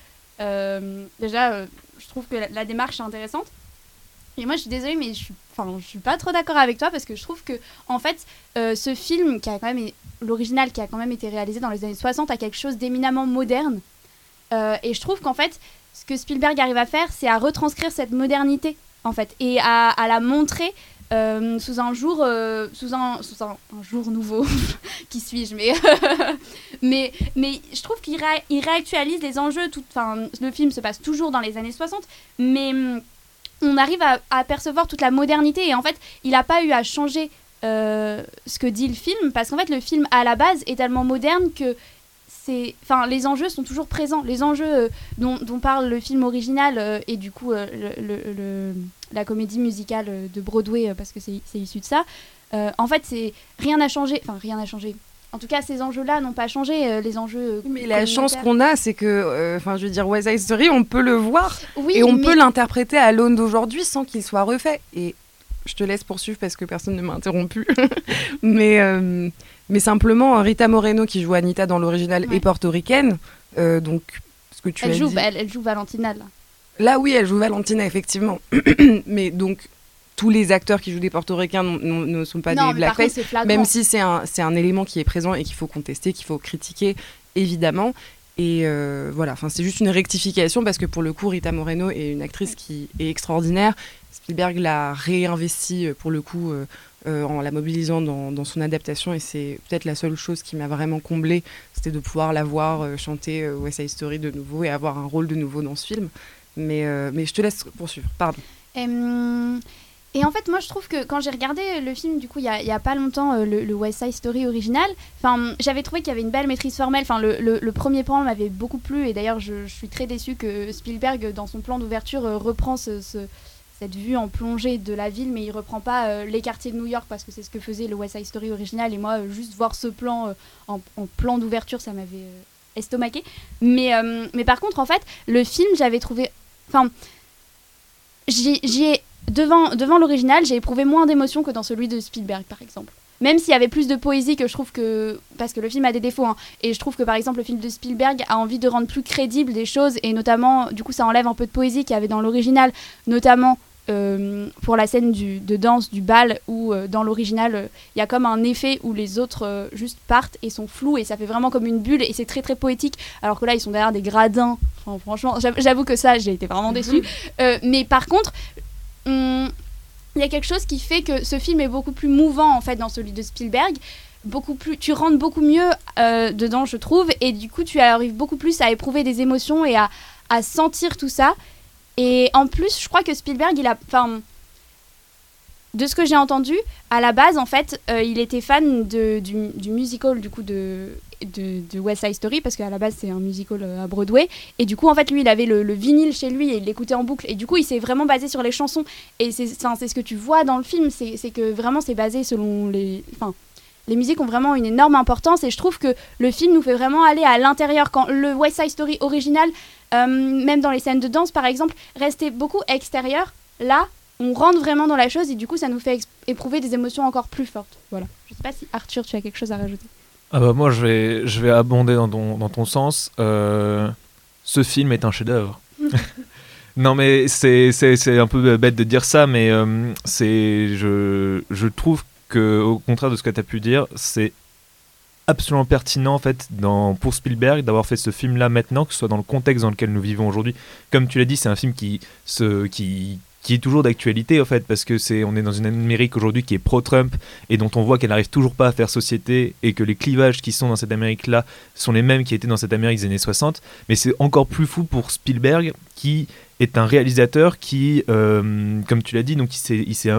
euh, déjà euh, je trouve que la, démarche est intéressante. Et moi je suis désolée mais je suis, je suis pas trop d'accord avec toi parce que je trouve que en fait ce film qui a quand même l'original qui a quand même été réalisé dans les années 60 a quelque chose d'éminemment moderne. Euh, et je trouve qu'en fait ce que Spielberg arrive à faire c'est à retranscrire cette modernité en fait et à, la montrer euh, sous un jour euh, sous un sous un, jour nouveau. *laughs* Qui suis-je mais *laughs* mais mais je trouve qu'il ré- il réactualise les enjeux tout le film se passe toujours dans les années 60 mais hum, on arrive à, à apercevoir toute la modernité et en fait il n'a pas eu à changer ce que dit le film parce qu'en fait le film à la base est tellement moderne que c'est enfin les enjeux sont toujours présents les enjeux euh, dont, dont parle le film original euh, et du coup euh, le, le- le- la comédie musicale de Broadway parce que c'est issu de ça en fait c'est rien n'a changé enfin rien n'a changé en tout cas ces enjeux là n'ont pas changé euh, les enjeux Mais la chance qu'on a, c'est que, euh, enfin, je veux dire, West Side Story, on peut le voir oui, et on mais- peut l'interpréter à l'aune d'aujourd'hui sans qu'il soit refait. Et je te laisse poursuivre parce que personne ne m'a interrompu. *laughs* mais, euh, mais simplement, Rita Moreno, qui joue Anita dans l'original, Ouais. est portoricaine. Euh, donc, ce que tu elle as joue dit- elle, elle joue Valentina là Là, oui, elle joue Valentina, effectivement. *clears throat* mais donc, tous les acteurs qui jouent des portoricains ne sont pas non des blackface. Même si c'est un, un élément qui est présent et qu'il faut contester, qu'il faut critiquer, évidemment. Et euh, voilà, enfin, c'est juste une rectification parce que pour le coup, Rita Moreno est une actrice qui est extraordinaire. Spielberg l'a réinvestie euh, pour le coup euh, euh, en la mobilisant dans, son adaptation et c'est peut-être la seule chose qui m'a vraiment comblée, c'était de pouvoir la voir euh, chanter euh, West Side Story de nouveau et avoir un rôle de nouveau dans ce film. Mais, euh, mais je te laisse poursuivre, pardon. Et, en fait, moi, je trouve que quand j'ai regardé le film, du coup, il y a, pas longtemps, le, West Side Story original, j'avais trouvé qu'il y avait une belle maîtrise formelle. Le, le- premier plan m'avait beaucoup plu, et d'ailleurs, je, suis très déçue que Spielberg, dans son plan d'ouverture, reprend ce- cette vue en plongée de la ville, mais il reprend pas euh, les quartiers de New York parce que c'est ce que faisait le West Side Story original. Et moi, euh, juste voir ce plan euh, en, plan d'ouverture, ça m'avait estomaqué. Mais, mais par contre, en fait, le film, j'avais trouvé. Enfin, j'y ai devant, devant l'original, j'ai éprouvé moins d'émotions que dans celui de Spielberg, par exemple. Même s'il y avait plus de poésie que je trouve que... Parce que le film a des défauts. hein. et je trouve que, par exemple, le film de Spielberg a envie de rendre plus crédibles des choses. Et notamment, du coup, ça enlève un peu de poésie qu'il y avait dans l'original. Notamment pour la scène du, de danse du bal, où euh, dans l'original, euh, il y a comme un effet où les autres euh, juste partent et sont flous. Et ça fait vraiment comme une bulle. Et c'est très, très poétique. Alors que là, ils sont derrière des gradins. Enfin, franchement, j'avoue- que ça, j'ai été vraiment déçue. Euh, mais par contre... hum, il y a quelque chose qui fait que ce film est beaucoup plus mouvant en fait dans celui de Spielberg beaucoup plus tu rentres beaucoup mieux euh, dedans je trouve et du coup tu arrives beaucoup plus à éprouver des émotions et à, à sentir tout ça et en plus je crois que Spielberg il a enfin de ce que j'ai entendu à la base en fait euh, il était fan de, du, du musical du coup de, de, West Side Story parce qu'à la base c'est un musical euh, à Broadway. Et du coup en fait lui il avait le, le vinyle chez lui et il l'écoutait en boucle. Et du coup il s'est vraiment basé sur les chansons. Et c'est ce que tu vois dans le film c'est que vraiment c'est basé selon les enfin les musiques ont vraiment une énorme importance. Et je trouve que le film nous fait vraiment aller à l'intérieur. Quand le West Side Story original même dans les scènes de danse par exemple restait beaucoup extérieur là on rentre vraiment dans la chose et du coup ça nous fait éprouver des émotions encore plus fortes voilà je sais pas si Arthur tu as quelque chose à rajouter Ah bah moi je vais, je vais abonder dans ton, dans ton sens. Euh, ce film est un chef-d'œuvre. *laughs* non mais c'est, c'est, c'est un peu bête de dire ça, mais euh, c'est, je, je trouve que au contraire de ce que tu as pu dire, c'est absolument pertinent en fait pour Spielberg d'avoir fait ce film là maintenant, que ce soit dans le contexte dans lequel nous vivons aujourd'hui. Comme tu l'as dit, c'est un film qui, est toujours d'actualité en fait parce que c'est on est dans une Amérique aujourd'hui qui est pro-Trump et dont on voit qu'elle n'arrive toujours pas à faire société et que les clivages qui sont dans cette Amérique là sont les mêmes qui étaient dans cette Amérique des années 60 mais c'est encore plus fou pour Spielberg qui est un réalisateur qui euh, comme tu l'as dit donc il s'est il s'est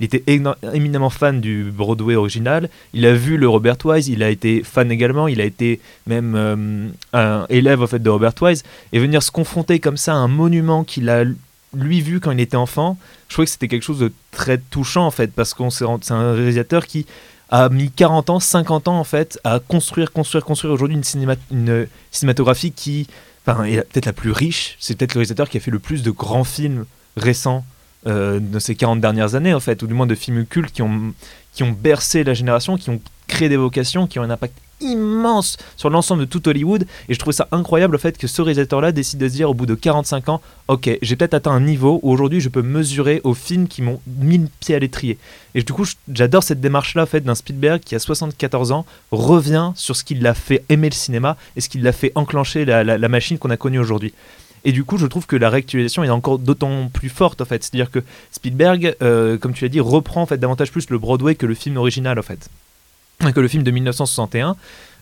il était éminemment fan du Broadway original. Il a vu le Robert Wise. Il a été fan également. Il a été même euh, un élève en fait de Robert Wise. Et venir se confronter comme ça à un monument qu'il a lui vu quand il était enfant, je trouvais que c'était quelque chose de très touchant en fait, parce qu'on c'est un réalisateur qui a mis 40 ans, 50 ans en fait, à construire, construire, construire aujourd'hui une, une cinématographie qui, enfin, est peut-être la plus riche. C'est peut-être le réalisateur qui a fait le plus de grands films récents euh, de ces 40 dernières années en fait, ou du moins de films cultes qui ont, qui ont bercé la génération, qui ont créé des vocations, qui ont un impact immense sur l'ensemble de tout Hollywood. Et je trouve ça incroyable le fait que ce réalisateur-là décide de se dire au bout de 45 ans, ok, j'ai peut-être atteint un niveau où aujourd'hui je peux mesurer aux films qui m'ont mis le pied à l'étrier. Et du coup, j'adore cette démarche-là en fait, d'un Spielberg qui, à 74 ans, revient sur ce qui l'a fait aimer le cinéma et ce qui l'a fait enclencher la machine qu'on a connue aujourd'hui. Et du coup, je trouve que la réactualisation est encore d'autant plus forte en fait. C'est-à-dire que Spielberg, euh, comme tu l'as dit, reprend en fait davantage plus le Broadway que le film original en fait que le film de 1961.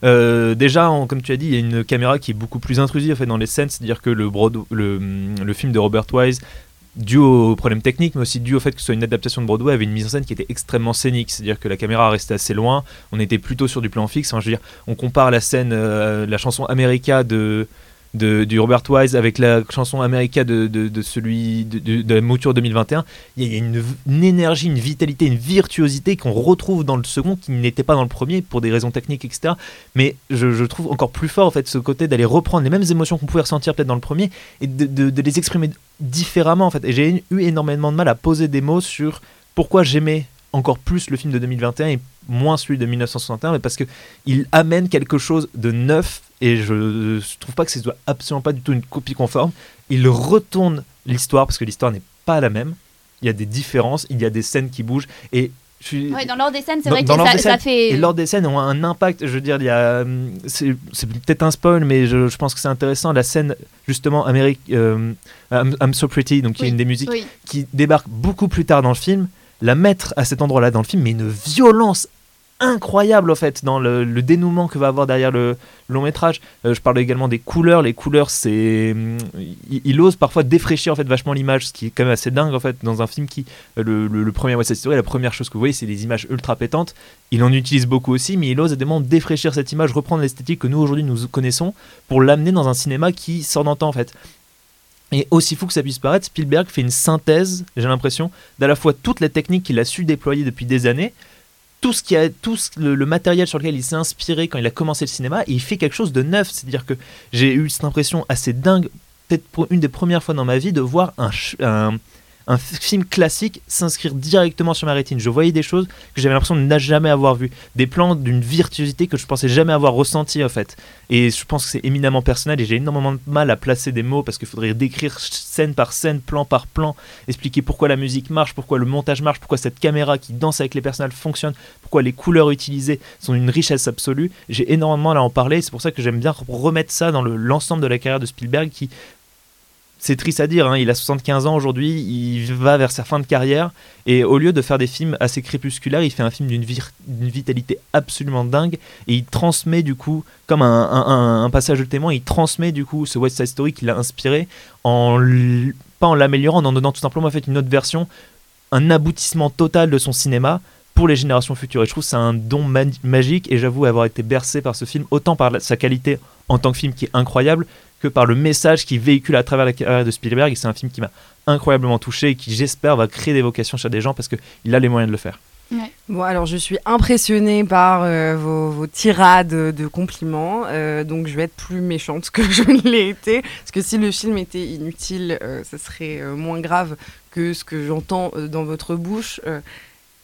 Euh, déjà, comme tu as dit, il y a une caméra qui est beaucoup plus intrusive en fait, dans les scènes, c'est-à-dire que le, Broad- le, le film de Robert Wise, dû aux problèmes techniques, mais aussi dû au fait que ce soit une adaptation de Broadway, avait une mise en scène qui était extrêmement scénique, c'est-à-dire que la caméra restait assez loin, on était plutôt sur du plan fixe. Enfin, je veux dire, on compare la scène, euh, la chanson America de, de, du Robert Wise avec la chanson America de, de, celui de, la mouture 2021, il y a une, énergie, une vitalité, une virtuosité qu'on retrouve dans le second qui n'était pas dans le premier pour des raisons techniques, etc. Mais je, trouve encore plus fort en fait ce côté d'aller reprendre les mêmes émotions qu'on pouvait ressentir peut-être dans le premier et de, les exprimer différemment en fait. Et j'ai eu énormément de mal à poser des mots sur pourquoi j'aimais encore plus le film de 2021 et moins celui de 1961, mais parce que il amène quelque chose de neuf et je ne trouve pas que ce soit absolument pas du tout une copie conforme. Il retourne l'histoire parce que l'histoire n'est pas la même. Il y a des différences, il y a des scènes qui bougent et je suis Ouais, dans l'ordre des scènes, c'est vrai que ça, fait. et l'ordre des scènes ont un impact. Je veux dire, il y a, hum, c'est peut-être un spoil, mais je, je pense que c'est intéressant. La scène justement Amérique, euh, I'm, I'm So Pretty, donc qui est une des musiques oui. qui débarque beaucoup plus tard dans le film, la mettre à cet endroit-là dans le film, mais une violence incroyable en fait dans le, dénouement que va avoir derrière le long métrage. Euh, je parle également des couleurs. Les couleurs, c'est hum, il, ose parfois défraîchir en fait vachement l'image, ce qui est quand même assez dingue en fait dans un film qui euh, le, premier West Side Story, la première chose que vous voyez, c'est des images ultra pétantes. Il en utilise beaucoup aussi, mais il ose également défraîchir cette image, reprendre l'esthétique que nous aujourd'hui nous connaissons pour l'amener dans un cinéma qui sort d'antan en fait. Et aussi fou que ça puisse paraître, Spielberg fait une synthèse, j'ai l'impression, d'à la fois toutes les techniques qu'il a su déployer depuis des années, tout ce qui a, tout ce- le, matériel sur lequel il s'est inspiré quand il a commencé le cinéma, et il fait quelque chose de neuf. C'est-à-dire que j'ai eu cette impression assez dingue, peut-être une des premières fois dans ma vie, de voir un, un film classique s'inscrire directement sur ma rétine. Je voyais des choses que j'avais l'impression de ne jamais vues, des plans d'une virtuosité que je pensais jamais avoir ressenti en fait. Et je pense que c'est éminemment personnel et j'ai énormément de mal à placer des mots parce qu'il faudrait décrire scène par scène, plan par plan, expliquer pourquoi la musique marche, pourquoi le montage marche, pourquoi cette caméra qui danse avec les personnages fonctionne, pourquoi les couleurs utilisées sont une richesse absolue. J'ai énormément à en parler, c'est pour ça que j'aime bien remettre ça dans le- l'ensemble de la carrière de Spielberg qui c'est triste à dire, hein, il a 75 ans aujourd'hui, il va vers sa fin de carrière, et au lieu de faire des films assez crépusculaires, il fait un film d'une vitalité absolument dingue, et il transmet du coup, comme un, passage de témoin, il transmet du coup ce West Side Story qu'il a inspiré, en pas en l'améliorant, en en donnant tout simplement en fait une autre version, un aboutissement total de son cinéma pour les générations futures. Et je trouve que c'est un don ma- magique, et j'avoue avoir été bercé par ce film, autant par sa qualité en tant que film qui est incroyable, que par le message qu'il véhicule à travers la carrière de Spielberg. Et c'est un film qui m'a incroyablement touché et qui, j'espère, va créer des vocations chez des gens parce qu'il a les moyens de le faire. Bon, alors je suis impressionnée par euh, vos, vos tirades de compliments, euh, donc je vais être plus méchante que *laughs* je ne l'ai été, parce que si le film était inutile, euh, ça serait euh, moins grave que ce que j'entends euh, dans votre bouche. Euh,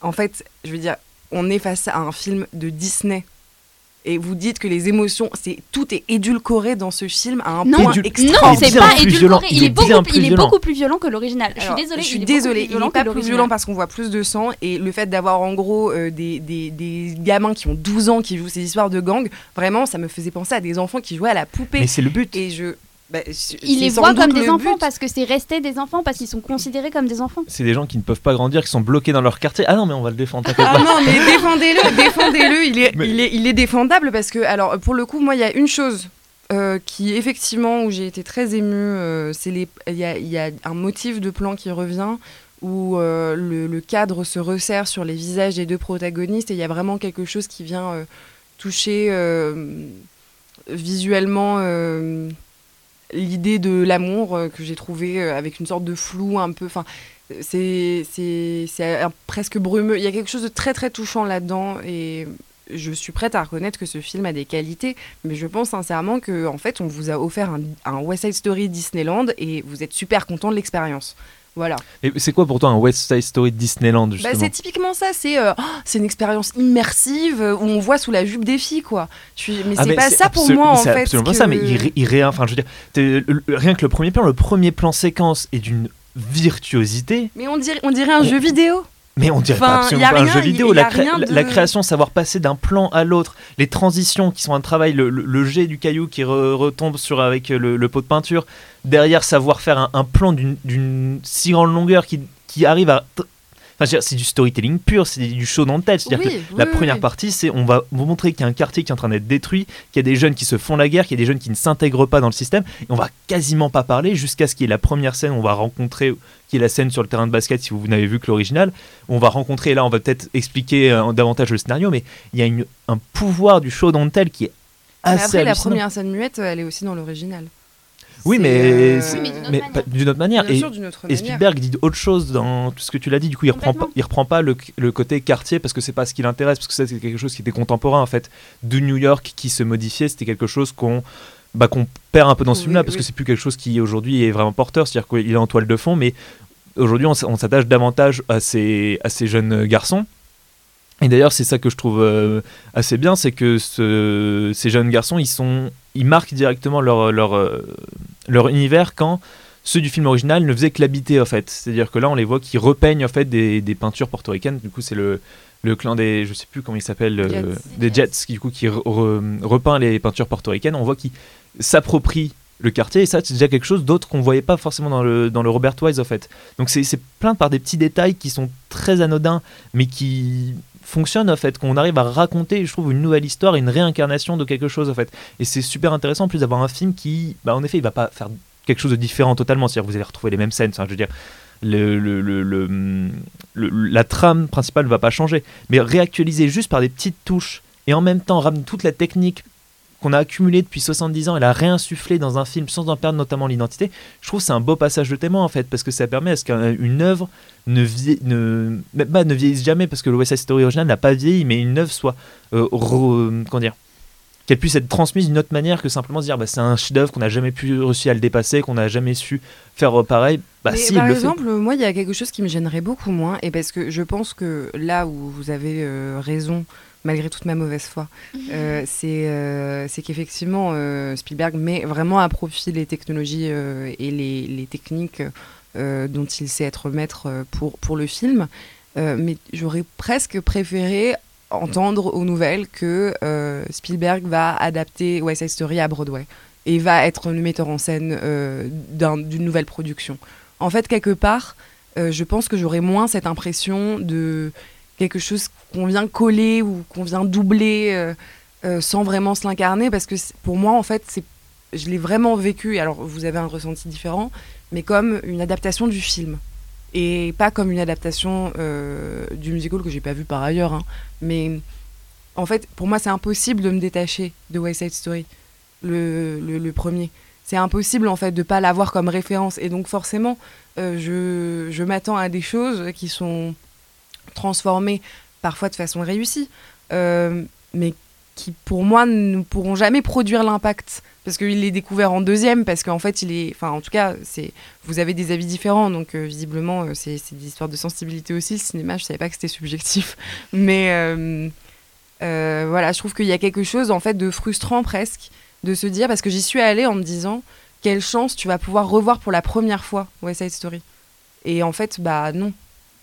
en fait, je veux dire, on est face à un film de Disney. Et vous dites que les émotions, c'est tout est édulcoré dans ce film à un Non, point extraordinaire. non, c'est pas plus édulcoré. violent. Il, Il est est beaucoup, plus il est violent. beaucoup plus violent que l'original. Je suis désolée. Je suis il est beaucoup désolée, plus il violent n'est pas plus violent parce qu'on voit plus de sang et le fait d'avoir en gros euh, des, des, des gamins qui ont 12 ans qui jouent ces histoires de gang, vraiment ça me faisait penser à des enfants qui jouaient à la poupée. Mais c'est le but. Et je Bah, Ils les voient comme des enfants but. parce que c'est resté des enfants, parce qu'ils sont considérés comme des enfants. C'est des gens qui ne peuvent pas grandir, qui sont bloqués dans leur quartier. Ah non, mais on va le défendre. Ah pas. non, mais défendez-le, *laughs* défendez-le. Il est, Mais- il, est, il est défendable parce que, alors, pour le coup, moi, il y a une chose euh, qui, effectivement, où j'ai été très émue, euh, c'est les, il y a, il y a un motif de plan qui revient où euh, le, le cadre se resserre sur les visages des deux protagonistes et il y a vraiment quelque chose qui vient euh, toucher euh, visuellement euh, l'idée de l'amour euh, que j'ai trouvé euh, avec une sorte de flou un peu. Enfin, c'est un- presque brumeux. Il y a quelque chose de très très touchant là-dedans et je suis prête à reconnaître que ce film a des qualités, mais je pense sincèrement que en fait on vous a offert un, un West Side Story Disneyland et vous êtes super content de l'expérience. Voilà. Et c'est quoi pour toi un West Side Story de Disneyland Bah, c'est typiquement ça. C'est euh, oh, c'est une expérience immersive euh, où on voit sous la jupe des filles quoi. Je mais Ah, c'est pas ça pour moi en c'est fait. absolument pas ça, mais il, ré- il ré- enfin, je veux dire, rien que le premier plan, le premier plan séquence est d'une virtuosité, Mais on dirait on dirait un On- jeu vidéo. Mais on dirait Enfin, pas absolument pas un jeu vidéo. y La, a cré- rien la- de- la création, savoir passer d'un plan à l'autre, les transitions qui sont un travail, le, le- le jet du caillou qui re- retombe sur avec le, le pot de peinture, derrière savoir faire un, un plan d'une- d'une si grande longueur qui, qui arrive à Enfin, c'est du storytelling pur, c'est du show dans le tête. C'est-à-dire Oui, que la première oui. partie, c'est on va vous montrer qu'il y a un quartier qui est en train d'être détruit, qu'il y a des jeunes qui se font la guerre, qu'il y a des jeunes qui ne s'intègrent pas dans le système, et on va quasiment pas parler jusqu'à ce qu'il y ait la première scène, on va rencontrer, qui est la scène sur le terrain de basket, si vous n'avez vu que l'original, on va rencontrer, et là on va peut-être expliquer euh, davantage le scénario, mais il y a une- un pouvoir du show dans le tel qui est Mais assez après la première scène muette, elle est aussi dans l'original. Oui, mais, euh, Oui, mais d'une autre mais manière. pas- d'une autre manière. Bien et sûr, d'une autre et manière. Spielberg dit autre chose dans tout ce que tu l'as dit. Du coup, il reprend pas, il reprend pas le, le côté quartier parce que c'est pas ce qui l'intéresse, parce que ça c'est quelque chose qui était contemporain en fait de New York qui se modifiait. C'était quelque chose qu'on bah, qu'on perd un peu dans ce Oui, film-là parce oui. que c'est plus quelque chose qui aujourd'hui est vraiment porteur. C'est-à-dire qu'il est en toile de fond, mais aujourd'hui on s'attache davantage à ces, à ces jeunes garçons. Et d'ailleurs, c'est ça que je trouve euh, assez bien, c'est que ce- ces jeunes garçons, ils sont, ils marquent directement leur leur euh, leur univers quand ceux du film original ne faisaient que l'habiter en fait. C'est-à-dire que là, on les voit qui repeignent en fait des, des peintures portoricaines. Du coup, c'est le le clan des, je sais plus comment il s'appelle, euh, Jets. des Jets, qui du coup qui re- re- repeint les peintures portoricaines. On voit qu'ils s'approprient le quartier et ça c'est déjà quelque chose d'autre qu'on voyait pas forcément dans le, dans le Robert Wise en fait. Donc c'est plein par des petits détails qui sont très anodins mais qui fonctionnent en fait, qu'on arrive à raconter je trouve une nouvelle histoire, une réincarnation de quelque chose en fait. Et c'est super intéressant en plus d'avoir un film qui, bah, en effet il va pas faire quelque chose de différent totalement, c'est-à-dire vous allez retrouver les mêmes scènes, je veux dire le, le- le- la trame principale ne va pas changer, mais réactualiser juste par des petites touches et en même temps ramener toute la technique qu'on a accumulée depuis 70 ans et la réinsuffler dans un film sans en perdre notamment l'identité, je trouve c'est un beau passage de témoin en fait, parce que ça permet à ce qu'une œuvre ne, vie- ne, même pas ne vieillisse jamais, parce que le West Side Story original n'a pas vieilli, mais une œuvre soit, euh, re- comment dire, qu'elle puisse être transmise d'une autre manière que simplement dire bah, c'est un chef-d'œuvre qu'on n'a jamais pu réussir à le dépasser, qu'on n'a jamais su faire euh, pareil. Bah, si, par il le exemple, moi, il y a quelque chose qui me gênerait beaucoup moins, et parce que je pense que là où vous avez euh, raison, malgré toute ma mauvaise foi, *laughs* euh, c'est euh, c'est qu'effectivement, euh, Spielberg met vraiment à profit les technologies euh, et les, les techniques euh, dont il sait être maître euh, pour, pour le film. Euh, mais j'aurais presque préféré entendre aux nouvelles que euh, Spielberg va adapter West Side Story à Broadway et va être le metteur en scène euh, d'un- d'une nouvelle production. En fait, quelque part, euh, je pense que j'aurais moins cette impression de quelque chose qu'on vient coller ou qu'on vient doubler euh, euh, sans vraiment se l'incarner, parce que pour moi, en fait, c'est, je l'ai vraiment vécu, alors vous avez un ressenti différent, mais comme une adaptation du film. Et pas comme une adaptation euh, du musical que j'ai pas vu par ailleurs. hein. Mais en fait, pour moi, c'est impossible de me détacher de West Side Story, le, le- premier. C'est impossible en fait de pas l'avoir comme référence. Et donc forcément, euh, je, je m'attends à des choses qui sont transformées parfois de façon réussie, euh, mais qui pour moi ne pourront jamais produire l'impact. Parce qu'il est découvert en deuxième parce qu'en fait il est enfin en tout cas c'est vous avez des avis différents donc euh, visiblement euh, c'est des histoires de sensibilité aussi. Le cinéma je savais pas que c'était subjectif. *laughs* Mais euh, voilà je trouve qu'il y a quelque chose en fait de frustrant presque de se dire parce que j'y suis allée en me disant quelle chance tu vas pouvoir revoir pour la première fois West Side Story. Et en fait bah non.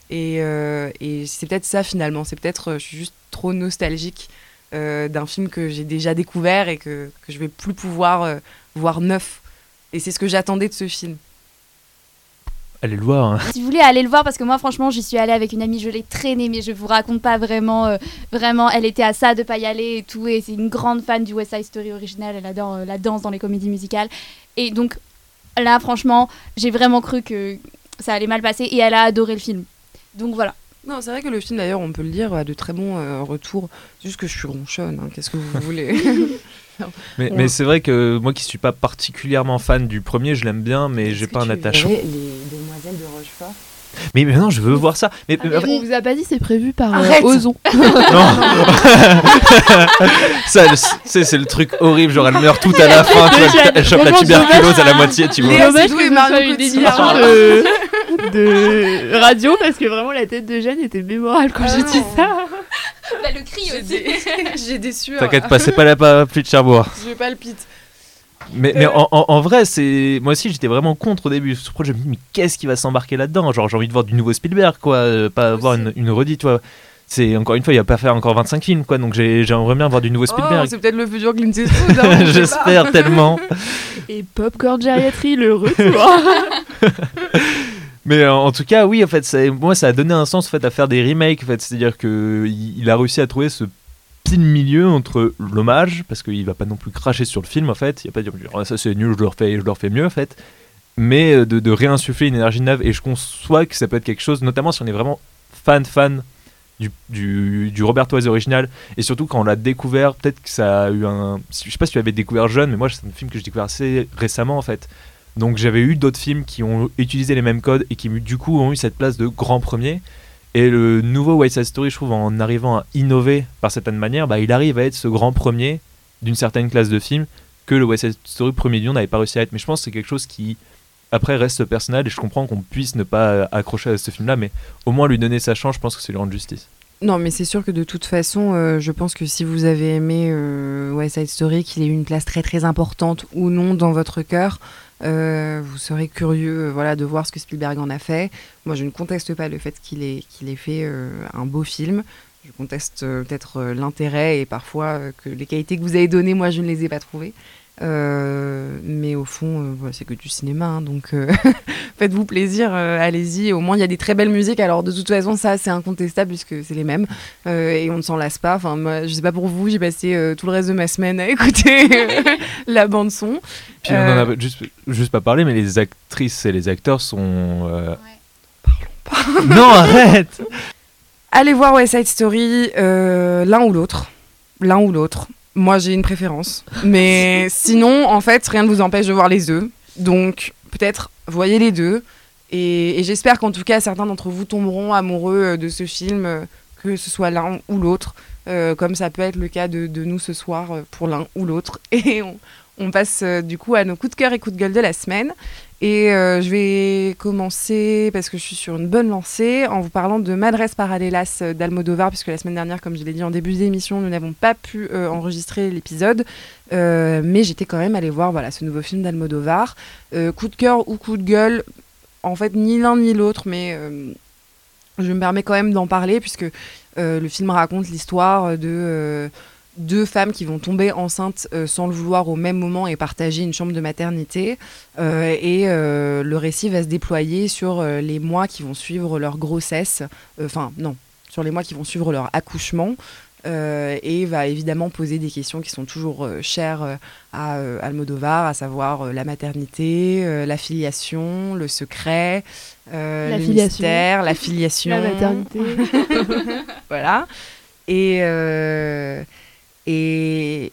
Et, et c'est peut-être ça finalement. C'est peut-être je suis juste trop nostalgique euh, d'un film que j'ai déjà découvert et que, que je vais plus pouvoir euh, voir neuf. Et c'est ce que j'attendais de ce film. Allez le voir. hein. Si vous voulez aller le voir, parce que moi, franchement, j'y suis allée avec une amie, je l'ai traînée, mais je vous raconte pas vraiment. euh, vraiment, elle était à ça de pas y aller et tout. Et c'est une grande fan du West Side Story original. Elle adore euh, la danse dans les comédies musicales. Et donc, là, franchement, j'ai vraiment cru que ça allait mal passer. Et elle a adoré le film. Donc voilà. Non, c'est vrai que le film, d'ailleurs, on peut le dire, a de très bons euh, retours. C'est juste que je suis ronchonne, hein, qu'est-ce que vous voulez? *laughs* Mais, Ouais. mais c'est vrai que moi qui suis pas particulièrement fan du premier, je l'aime bien, mais j'ai pas un attachement. Les demoiselles de Rochefort? Mais maintenant, je veux voir ça. Mais, Ah, mais on vous a pas dit, c'est prévu par euh. Ozon. *laughs* *laughs* Non. c'est le truc horrible. Genre, elle meurt tout à la fin. Tu vois, elle, chope la tuberculose à la moitié, tu vois. Dommage que ce soit une de, de radio parce que vraiment la tête de Jeanne était mémorable quand Ah j'ai dit non. ça. Bah, le cri J'ai aussi. des, *laughs* j'ai des sueurs. T'inquiète pas, c'est pas la pas plus de Cherbourg. Je palpite. Mais, mais en, en- en vrai, c'est moi aussi j'étais vraiment contre au début. Surtout, je me dis mais qu'est-ce qui va s'embarquer là-dedans? Genre j'ai envie de voir du nouveau Spielberg, quoi, euh, pas voir une, une redite, tu vois. C'est encore une fois, il va pas faire encore 25 films, quoi. Donc j'ai- j'aimerais bien voir du nouveau Oh, Spielberg. c'est peut-être le futur Clint Eastwood. hein, *laughs* pas. J'espère tellement. *laughs* Et Popcorn Geriatry, le retour. Mais euh, en tout cas, oui, en fait, moi, ça a donné un sens en fait à faire des remakes. En fait, c'est-à-dire que il, a réussi à trouver ce pile milieu entre l'hommage, parce qu'il va pas non plus cracher sur le film, en fait. Il va pas dire Ah, ça c'est nul, je le refais, je le refais mieux, en fait. Mais euh, de, réinsuffler une énergie neuve. Et je conçois que ça peut être quelque chose, notamment si on est vraiment fan fan du, du, du Robert Wise original. Et surtout quand on l'a découvert, peut-être que ça a eu un. Je sais pas si tu l'avais découvert jeune, mais moi c'est un film que j'ai découvert assez récemment en fait. Donc j'avais eu d'autres films qui ont utilisé les mêmes codes et qui du coup ont eu cette place de grand premier. Et le nouveau West Side Story, je trouve, en arrivant à innover par certaine manière, bah, il arrive à être ce grand premier d'une certaine classe de films que le West Side Story premier du n'avait pas réussi à être. Mais je pense que c'est quelque chose qui, après, reste personnel et je comprends qu'on puisse ne pas accrocher à ce film-là, mais au moins lui donner sa chance, je pense que c'est lui rendre justice. Non, mais c'est sûr que de toute façon, euh, je pense que si vous avez aimé euh, West Side Story, qu'il ait eu une place très très importante ou non dans votre cœur, euh, vous serez curieux euh, voilà, de voir ce que Spielberg en a fait. Moi, je ne conteste pas le fait qu'il ait, qu'il ait fait euh, un beau film. Je conteste peut-être l'intérêt et parfois que les qualités que vous avez données, moi, je ne les ai pas trouvées. Euh, mais au fond, euh, voilà, c'est que du cinéma, hein, donc euh, *laughs* faites-vous plaisir, euh, allez-y. Au moins, il y a des très belles musiques. Alors, de toute façon, ça, c'est incontestable puisque c'est les mêmes euh, et on ne s'en lasse pas. Enfin, moi, je sais pas pour vous, j'ai passé euh, tout le reste de ma semaine à *laughs* écouter la bande son. Puis on en a juste, juste pas parlé, mais les actrices et les acteurs sont. euh, Parlons pas. non, *laughs* arrête Allez voir West Side Story, euh, l'un ou l'autre, l'un ou l'autre. Moi, j'ai une préférence, mais sinon, en fait, rien ne vous empêche de voir les deux. Donc, peut-être voyez les deux. Et, j'espère qu'en tout cas, certains d'entre vous tomberont amoureux euh, de ce film, euh, que ce soit l'un ou l'autre, euh, comme ça peut être le cas de, de nous ce soir pour l'un ou l'autre. *laughs* Et on, passe du coup à nos coups de cœur et coups de gueule de la semaine. Et euh, je vais commencer, parce que je suis sur une bonne lancée, en vous parlant de Madres Paralelas euh, d'Almodovar, puisque la semaine dernière, comme je l'ai dit en début d'émission, nous n'avons pas pu euh, enregistrer l'épisode. Mais j'étais quand même allée voir voilà, ce nouveau film d'Almodovar. Coup de cœur ou coup de gueule, en fait, ni l'un ni l'autre, mais je me permets quand même d'en parler, puisque le film raconte l'histoire de deux femmes qui vont tomber enceintes euh, sans le vouloir au même moment et partager une chambre de maternité. Euh, et euh, le récit va se déployer sur euh, les mois qui vont suivre leur grossesse, Euh, enfin non, sur les mois qui vont suivre leur accouchement. euh, et va évidemment poser des questions qui sont toujours chères à Almodovar, à savoir la maternité, la filiation, le secret, La le filiation. mystère, la filiation, La maternité. *laughs* voilà. Et, euh, et,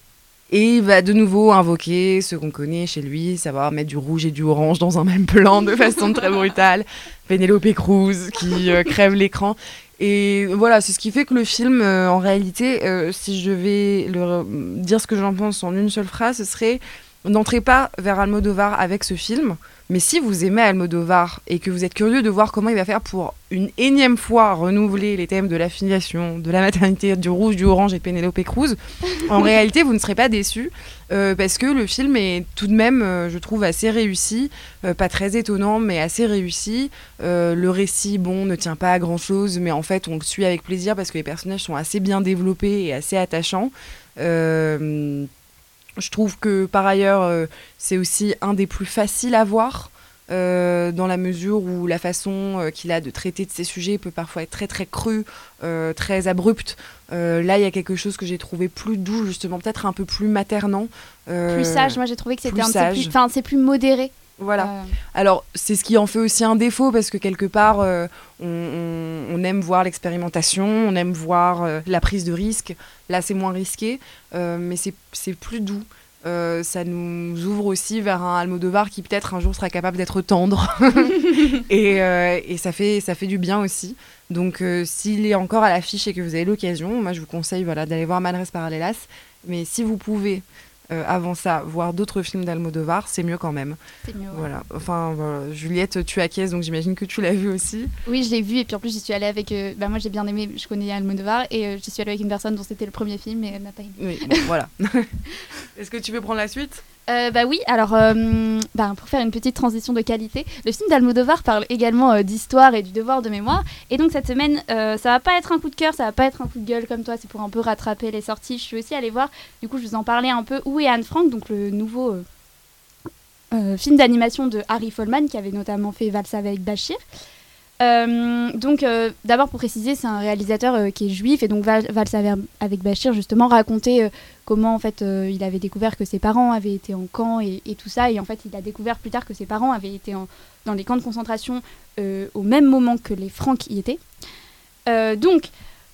et il va de nouveau invoquer ce qu'on connaît chez lui, savoir mettre du rouge et du orange dans un même plan de façon très brutale. *laughs* Penelope Cruz qui euh, crève l'écran. Et voilà, c'est ce qui fait que le film, euh, en réalité, euh, si je vais le- dire ce que j'en pense en une seule phrase, ce serait n'entrez pas vers Almodovar avec ce film, mais si vous aimez Almodovar et que vous êtes curieux de voir comment il va faire pour une énième fois renouveler les thèmes de la filiation, de la maternité, du rouge, du orange et de Penelope Cruz, en *laughs* réalité, vous ne serez pas déçus euh, parce que le film est tout de même, euh, je trouve, assez réussi, euh, pas très étonnant, mais assez réussi. Le récit, bon, ne tient pas à grand chose, mais en fait, on le suit avec plaisir parce que les personnages sont assez bien développés et assez attachants. Euh, Je trouve que par ailleurs, euh, c'est aussi un des plus faciles à voir. euh, dans la mesure où la façon euh, qu'il a de traiter de ces sujets peut parfois être très très crue, euh, très abrupte. Là, il y a quelque chose que j'ai trouvé plus doux, justement, peut-être un peu plus maternant. Plus sage, moi j'ai trouvé que c'était un peu plus, enfin c'est plus modéré. Voilà. Euh, Alors, c'est ce qui en fait aussi un défaut parce que quelque part, euh, on, on- on aime voir l'expérimentation, on aime voir euh, la prise de risque. Là, c'est moins risqué, euh, mais c'est plus doux. Ça nous ouvre aussi vers un Almodovar qui peut-être un jour sera capable d'être tendre. *laughs* *laughs* et et ça, fait, ça fait du bien aussi. Donc, s'il est encore à l'affiche et que vous avez l'occasion, moi, je vous conseille voilà, d'aller voir Madres Paralelas. Mais si vous pouvez, euh, avant ça, voir d'autres films d'Almodovar, c'est mieux quand même. c'est mieux. ouais. Voilà. Enfin, voilà. Juliette, tu acquiesces, donc j'imagine que tu l'as vu aussi. Oui, je l'ai vu et puis en plus j'y suis allée avec. euh, bah, moi j'ai bien aimé, je connais Almodovar et euh, j'y suis allée avec une personne dont c'était le premier film et elle n'a pas aimé. Oui, bon, voilà. *laughs* Est-ce que tu veux prendre la suite? Euh, bah oui, alors euh, bah, pour faire une petite transition de qualité, le film d'Almodovar parle également euh, d'histoire et du devoir de mémoire. Et donc cette semaine, ça va pas être un coup de cœur, ça va pas être un coup de gueule comme toi, c'est pour un peu rattraper les sorties. Je suis aussi allée voir, du coup je vous en parlais un peu, Où est Anne Frank, donc le nouveau film d'animation de Harry Follman qui avait notamment fait Valsa avec Bachir. Euh, donc euh, d'abord pour préciser, c'est un réalisateur euh, qui est juif et donc Val- Valsa avec- Bachir justement racontait euh, comment en fait il avait découvert que ses parents avaient été en camp et, tout ça et en fait il a découvert plus tard que ses parents avaient été dans les camps de concentration au même moment que les Francs y étaient. Donc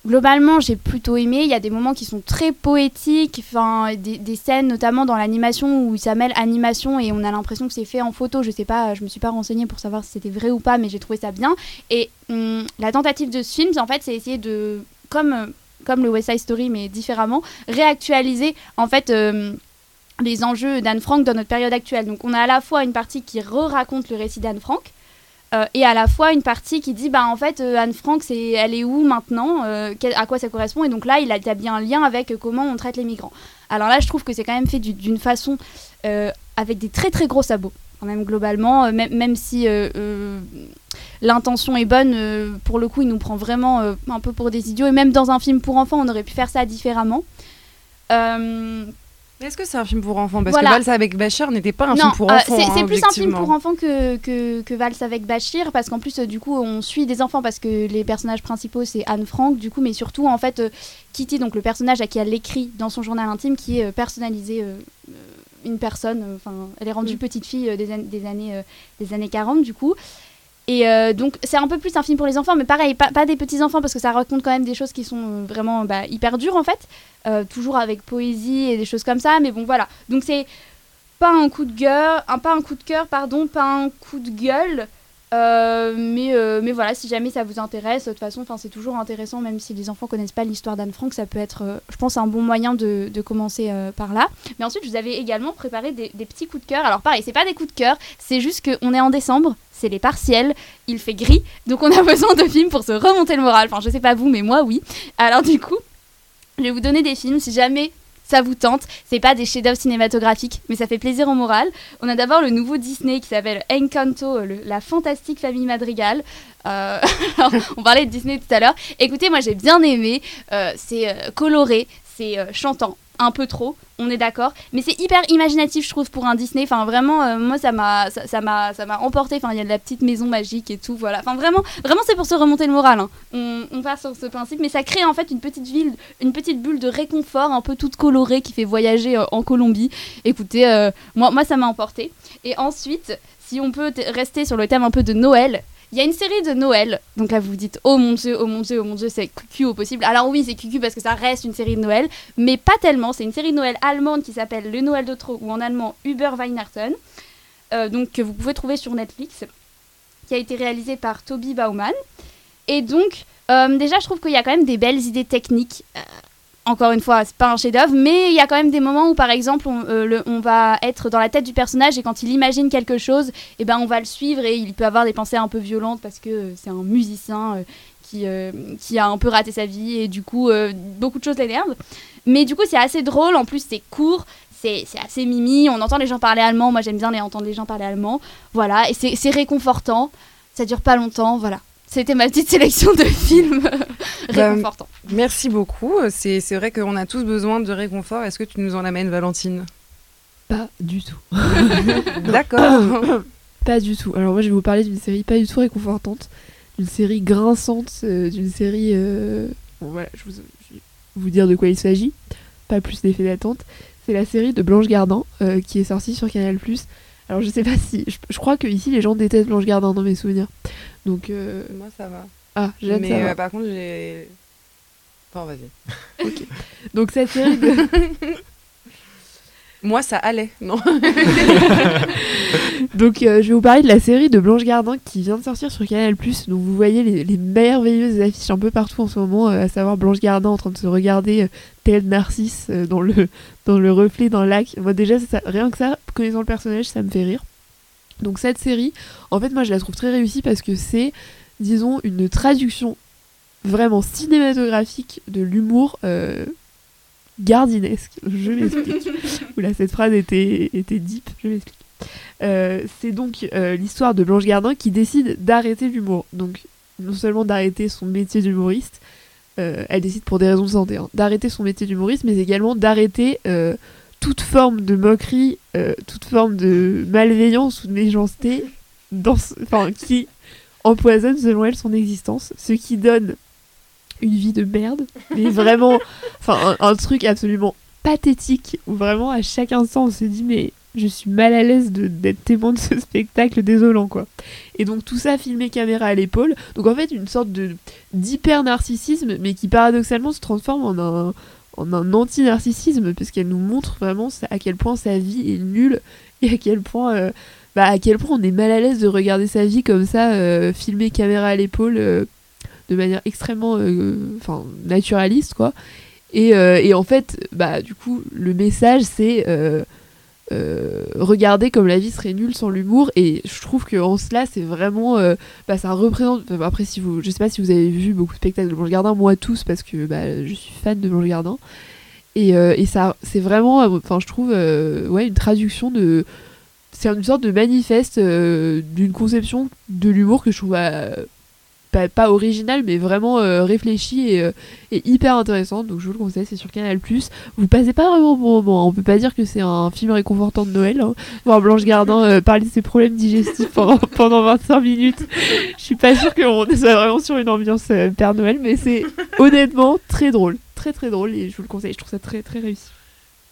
globalement j'ai plutôt aimé, il y a des moments qui sont très poétiques, enfin des, scènes notamment dans l'animation où ça mêle animation et on a l'impression que c'est fait en photo, je sais pas, je me suis pas renseignée pour savoir si c'était vrai ou pas mais j'ai trouvé ça bien. Et hum, la tentative de ce film en fait c'est essayer de comme comme le West Side Story mais différemment réactualiser en fait euh, les enjeux d'Anne Frank dans notre période actuelle. Donc on a à la fois une partie qui re-raconte le récit d'Anne Frank euh, et à la fois une partie qui dit bah en fait euh, Anne Frank c'est elle est où maintenant euh, à quoi ça correspond? Et donc là il a établi un lien avec comment on traite les migrants. Alors là je trouve que c'est quand même fait du- d'une façon avec des très très gros sabots quand même globalement même, même si l'intention est bonne pour le coup il nous prend vraiment un peu pour des idiots et même dans un film pour enfants on aurait pu faire ça différemment. Mais Est-ce que c'est un film pour enfants? Parce Voilà. que Valsa avec Bachir n'était pas un non, film pour euh, enfants. c'est hein, plus un film pour enfants que, que, que Vals avec Bachir, parce qu'en plus, euh, du coup, on suit des enfants, parce que les personnages principaux, c'est Anne Frank, du coup, mais surtout, en fait, euh, Kitty, donc le personnage à qui elle écrit dans son journal intime, qui est personnalisé une personne, enfin, elle est rendue Mm. petite fille des, an- des, années, des années 40, du coup. Et euh, donc, c'est un peu plus un film pour les enfants, mais pareil, pas, des petits enfants, parce que ça raconte quand même des choses qui sont euh, vraiment bah, hyper dures, en fait. Euh, toujours avec poésie et des choses comme ça, mais bon, voilà. Donc, c'est pas un coup de gueule, pas un coup de cœur, pardon, pas un coup de gueule. Euh, mais, euh, mais voilà, si jamais ça vous intéresse, de toute façon, c'est toujours intéressant, même si les enfants connaissent pas l'histoire d'Anne Frank, ça peut être, euh, je pense, un bon moyen de, de commencer par là. Mais ensuite, je vous avais également préparé des, des petits coups de cœur. Alors pareil, c'est pas des coups de cœur, c'est juste qu'on est en décembre, c'est les partiels, il fait gris, donc on a *laughs* besoin de films pour se remonter le moral. Enfin, je sais pas vous, mais moi, oui. Alors du coup, je vais vous donner des films, si jamais ça vous tente. C'est pas des chefs-d'œuvre cinématographiques, mais ça fait plaisir au moral. On a d'abord le nouveau Disney qui s'appelle Encanto, le- la fantastique famille Madrigal. Euh, *laughs* on parlait de Disney tout à l'heure. Écoutez, moi j'ai bien aimé. Euh, c'est euh, coloré, c'est euh, chantant, un peu trop. On est d'accord, mais c'est hyper imaginatif, je trouve, pour un Disney. Enfin, vraiment, euh, moi, ça m'a, ça, emporté. Enfin, il y a de la petite maison magique et tout, voilà. Enfin, vraiment, vraiment, c'est pour se remonter le moral. hein. On, part sur ce principe, mais ça crée en fait une petite ville, une petite bulle de réconfort, un peu toute colorée, qui fait voyager euh, en Colombie. Écoutez, moi, moi, ça m'a emporté. Et ensuite, si on peut rester sur le thème un peu de Noël, il y a une série de Noël. Donc là, vous vous dites, oh mon dieu, oh mon dieu, oh mon dieu, c'est cucu au possible. Alors oui, c'est cucu parce que ça reste une série de Noël, mais pas tellement. C'est une série de Noël allemande qui s'appelle Le Noël de trop, ou en allemand Über Weihnachten. Euh, donc que vous pouvez trouver sur Netflix, qui a été réalisée par Toby Bauman. Et donc, euh, déjà, je trouve qu'il y a quand même des belles idées techniques. Euh, encore une fois, c'est pas un chef-d'œuvre, mais il y a quand même des moments où, par exemple, on, euh, on va être dans la tête du personnage et quand il imagine quelque chose, eh ben, on va le suivre et il peut avoir des pensées un peu violentes parce que euh, c'est un musicien euh, qui, qui a un peu raté sa vie et du coup, beaucoup de choses l'énervent. Mais du coup, c'est assez drôle. En plus, c'est court. C'est assez mimi. On entend les gens parler allemand. Moi, j'aime bien les entendre les gens parler allemand. Voilà. Et c'est réconfortant. Ça dure pas longtemps. Voilà. C'était ma petite sélection de *laughs* films Bah, réconfortants. Merci beaucoup. C'est c'est vrai qu'on a tous besoin de réconfort. Est-ce que tu nous en amènes, Valentine? Pas du tout. *laughs* D'accord. *coughs* pas du tout. Alors moi, je vais vous parler d'une série pas du tout réconfortante, d'une série grinçante, euh, d'une série. euh, Bon voilà, je, vous, je vais vous dire de quoi il s'agit. Pas plus d'effet d'attente. C'est la série de Blanche Gardin euh, qui est sortie sur Canal+. Alors je sais pas si, je, je crois que ici les gens détestent Blanche Gardin dans mes souvenirs. Donc euh, Moi, ça va. ah, j'ai hâte Mais euh, par contre, j'ai. Bon, vas-y. *laughs* Donc cette série de, *laughs* Moi, ça allait. Non. *laughs* Donc euh, je vais vous parler de la série de Blanche Gardin qui vient de sortir sur Canal+. Donc vous voyez les, les merveilleuses affiches un peu partout en ce moment, euh, à savoir Blanche Gardin en train de se regarder euh, tel Narcisse dans, le, dans le reflet d'un lac. Moi déjà, ça- rien que ça, connaissant le personnage, ça me fait rire. Donc cette série, en fait moi je la trouve très réussie parce que c'est, disons, une traduction vraiment cinématographique de l'humour euh, gardinesque. Je m'explique. *laughs* Oula, cette phrase était, était deep, je m'explique. Euh, c'est donc euh, l'histoire de Blanche Gardin qui décide d'arrêter l'humour. Donc, non seulement d'arrêter son métier d'humoriste, elle décide pour des raisons de santé, hein, d'arrêter son métier d'humoriste, mais également d'arrêter toute forme de moquerie, euh, toute forme de malveillance ou de méchanceté dans ce- enfin, qui empoisonne selon elle son existence, ce qui donne une vie de merde, mais *laughs* vraiment, enfin un, un truc absolument pathétique où vraiment à chaque instant on se dit mais je suis mal à l'aise de- d'être témoin de ce spectacle désolant quoi. Et donc tout ça filmé caméra à l'épaule, donc en fait une sorte de d'hyper narcissisme mais qui paradoxalement se transforme en un en anti-narcissisme parce qu'elle nous montre vraiment à quel point sa vie est nulle et à quel point euh, bah, à quel point on est mal à l'aise de regarder sa vie comme ça euh, filmé caméra à l'épaule euh, de manière extrêmement euh, naturaliste quoi. Et, et en fait bah du coup le message c'est euh, regarder comme la vie serait nulle sans l'humour. Et je trouve que en cela c'est vraiment euh, bah, ça représente après si vous je sais pas si vous avez vu beaucoup de spectacles de Blanche Gardin moi tous parce que bah, je suis fan de Blanche Gardin. Et, euh, et ça c'est vraiment enfin je trouve ouais une traduction de c'est une sorte de manifeste d'une conception de l'humour que je trouve pas, pas originale mais vraiment euh, réfléchie et, euh, et hyper intéressante donc je vous le conseille c'est sur Canal vous passez pas vraiment bon moment on peut pas dire que c'est un film réconfortant de Noël hein. voir Blanche Gardin euh, parler de ses problèmes digestifs pendant, *laughs* pendant 25 minutes je suis pas sûre qu'on soit vraiment sur une ambiance euh, Père Noël mais c'est honnêtement très drôle très très drôle et je vous le conseille je trouve ça très très réussi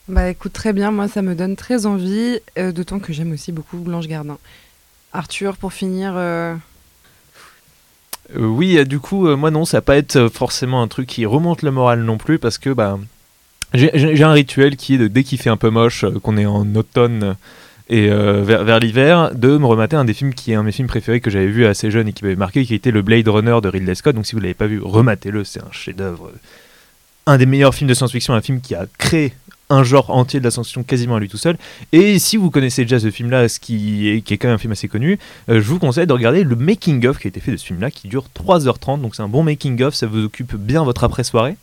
Bah écoute, très bien. Moi, ça me donne très envie. euh, D'autant que j'aime aussi beaucoup Blanche Gardin. Arthur, pour finir. Euh, oui, euh, du coup, euh, moi non, ça va pas être forcément un truc qui remonte le moral non plus parce que bah, j'ai- un rituel qui est de dès qu'il fait un peu moche, qu'on est en automne et vers, vers l'hiver, de me remater un des films qui est un de mes films préférés que j'avais vu assez jeune et qui m'avait marqué, qui était le Blade Runner de Ridley Scott. Donc si vous l'avez pas vu, rematez-le, c'est un chef-d'œuvre. Un des meilleurs films de science-fiction, un film qui a créé un genre entier de la quasiment à lui tout seul. Et si vous connaissez déjà ce film-là, ce qui est, quand même un film assez connu, euh, je vous conseille de regarder le making-of qui a été fait de ce film-là, qui dure 3h30, donc c'est un bon making-of, ça vous occupe bien votre après-soirée.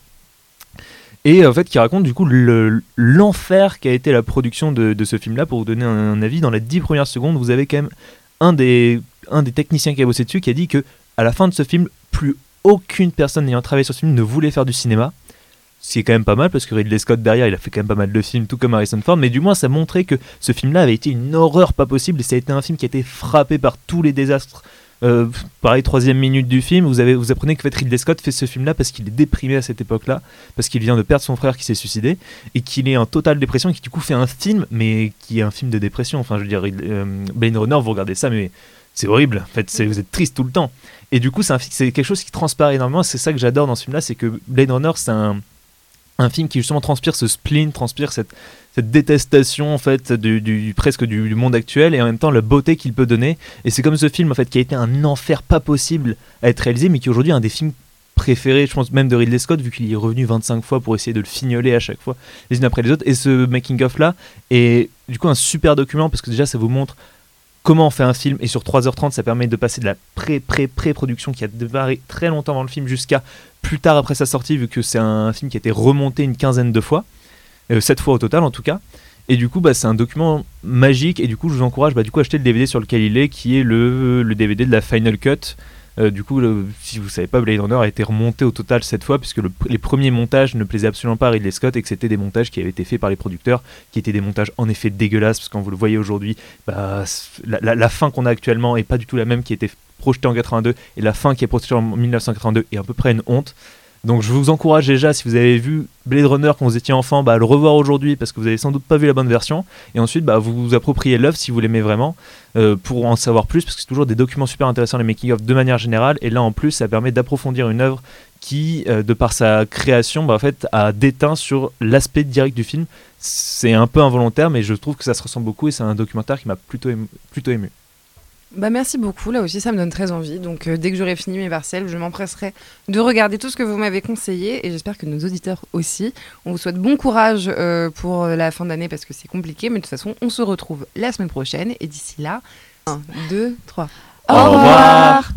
Et en fait, qui raconte du coup le- l'enfer qu'a été la production de, ce film-là. Pour vous donner un, avis, dans les 10 premières secondes, vous avez quand même un des, un des techniciens qui a bossé dessus qui a dit que à la fin de ce film, plus aucune personne n'ayant travaillé sur ce film ne voulait faire du cinéma. Ce qui est quand même pas mal parce que Ridley Scott derrière, il a fait quand même pas mal de films, tout comme Harrison Ford, mais du moins ça montrait que ce film-là avait été une horreur pas possible et ça a été un film qui a été frappé par tous les désastres. Euh, pareil, troisième minute du film, vous, avez, vous apprenez que fait, Ridley Scott fait ce film-là parce qu'il est déprimé à cette époque-là, parce qu'il vient de perdre son frère qui s'est suicidé et qu'il est en totale dépression et qui du coup fait un film, mais qui est un film de dépression. Enfin, je veux dire, euh, Blade Runner, vous regardez ça, mais c'est horrible. En fait, vous êtes triste tout le temps. Et du coup, c'est quelque chose qui transparaît énormément. C'est ça que j'adore dans ce film-là, c'est que Blade Runner, c'est un, un film qui justement transpire ce spleen, transpire cette, cette détestation en fait du, presque du, monde actuel et en même temps la beauté qu'il peut donner. Et c'est comme ce film en fait qui a été un enfer pas possible à être réalisé, mais qui est aujourd'hui un des films préférés, je pense même de Ridley Scott, vu qu'il est revenu 25 fois pour essayer de le fignoler à chaque fois, les unes après les autres. Et ce making-of là est du coup un super document parce que déjà ça vous montre comment on fait un film et sur 3h30 ça permet de passer de la pré-pré-pré-production qui a démarré très longtemps avant le film jusqu'à plus tard après sa sortie vu que c'est un film qui a été remonté une quinzaine de fois, euh, 7 fois au total en tout cas. Et du coup, bah, c'est un document magique. Et du coup, je vous encourage bah, du coup, à acheter le DVD sur lequel il est, qui est le, DVD de la Final Cut Euh, du coup, si vous savez pas, Blade Runner a été remonté au total cette fois, puisque le- les premiers montages ne plaisaient absolument pas à Ridley Scott et que c'était des montages qui avaient été faits par les producteurs, qui étaient des montages en effet dégueulasses, parce que quand vous le voyez aujourd'hui, bah, la fin qu'on a actuellement est pas du tout la même qui était projetée en 82, et la fin qui est projetée en 1982 est à peu près une honte. Donc je vous encourage déjà, si vous avez vu Blade Runner quand vous étiez enfant, bah, à le revoir aujourd'hui parce que vous avez sans doute pas vu la bonne version. Et ensuite, bah, vous vous appropriez l'œuvre si vous l'aimez vraiment euh, pour en savoir plus parce que c'est toujours des documents super intéressants, les making-of de manière générale. Et là en plus, ça permet d'approfondir une œuvre qui, euh, de par sa création, bah, en fait, a déteint sur l'aspect direct du film. C'est un peu involontaire, mais je trouve que ça se ressemble beaucoup et c'est un documentaire qui m'a plutôt. Plutôt ému. Bah merci beaucoup, là aussi ça me donne très envie. Donc euh, dès que j'aurai fini mes parcelles, je m'empresserai de regarder tout ce que vous m'avez conseillé et j'espère que nos auditeurs aussi. On vous souhaite bon courage euh, pour la fin d'année parce que c'est compliqué, mais de toute façon on se retrouve la semaine prochaine et d'ici là, 1, 2, 3. Au revoir.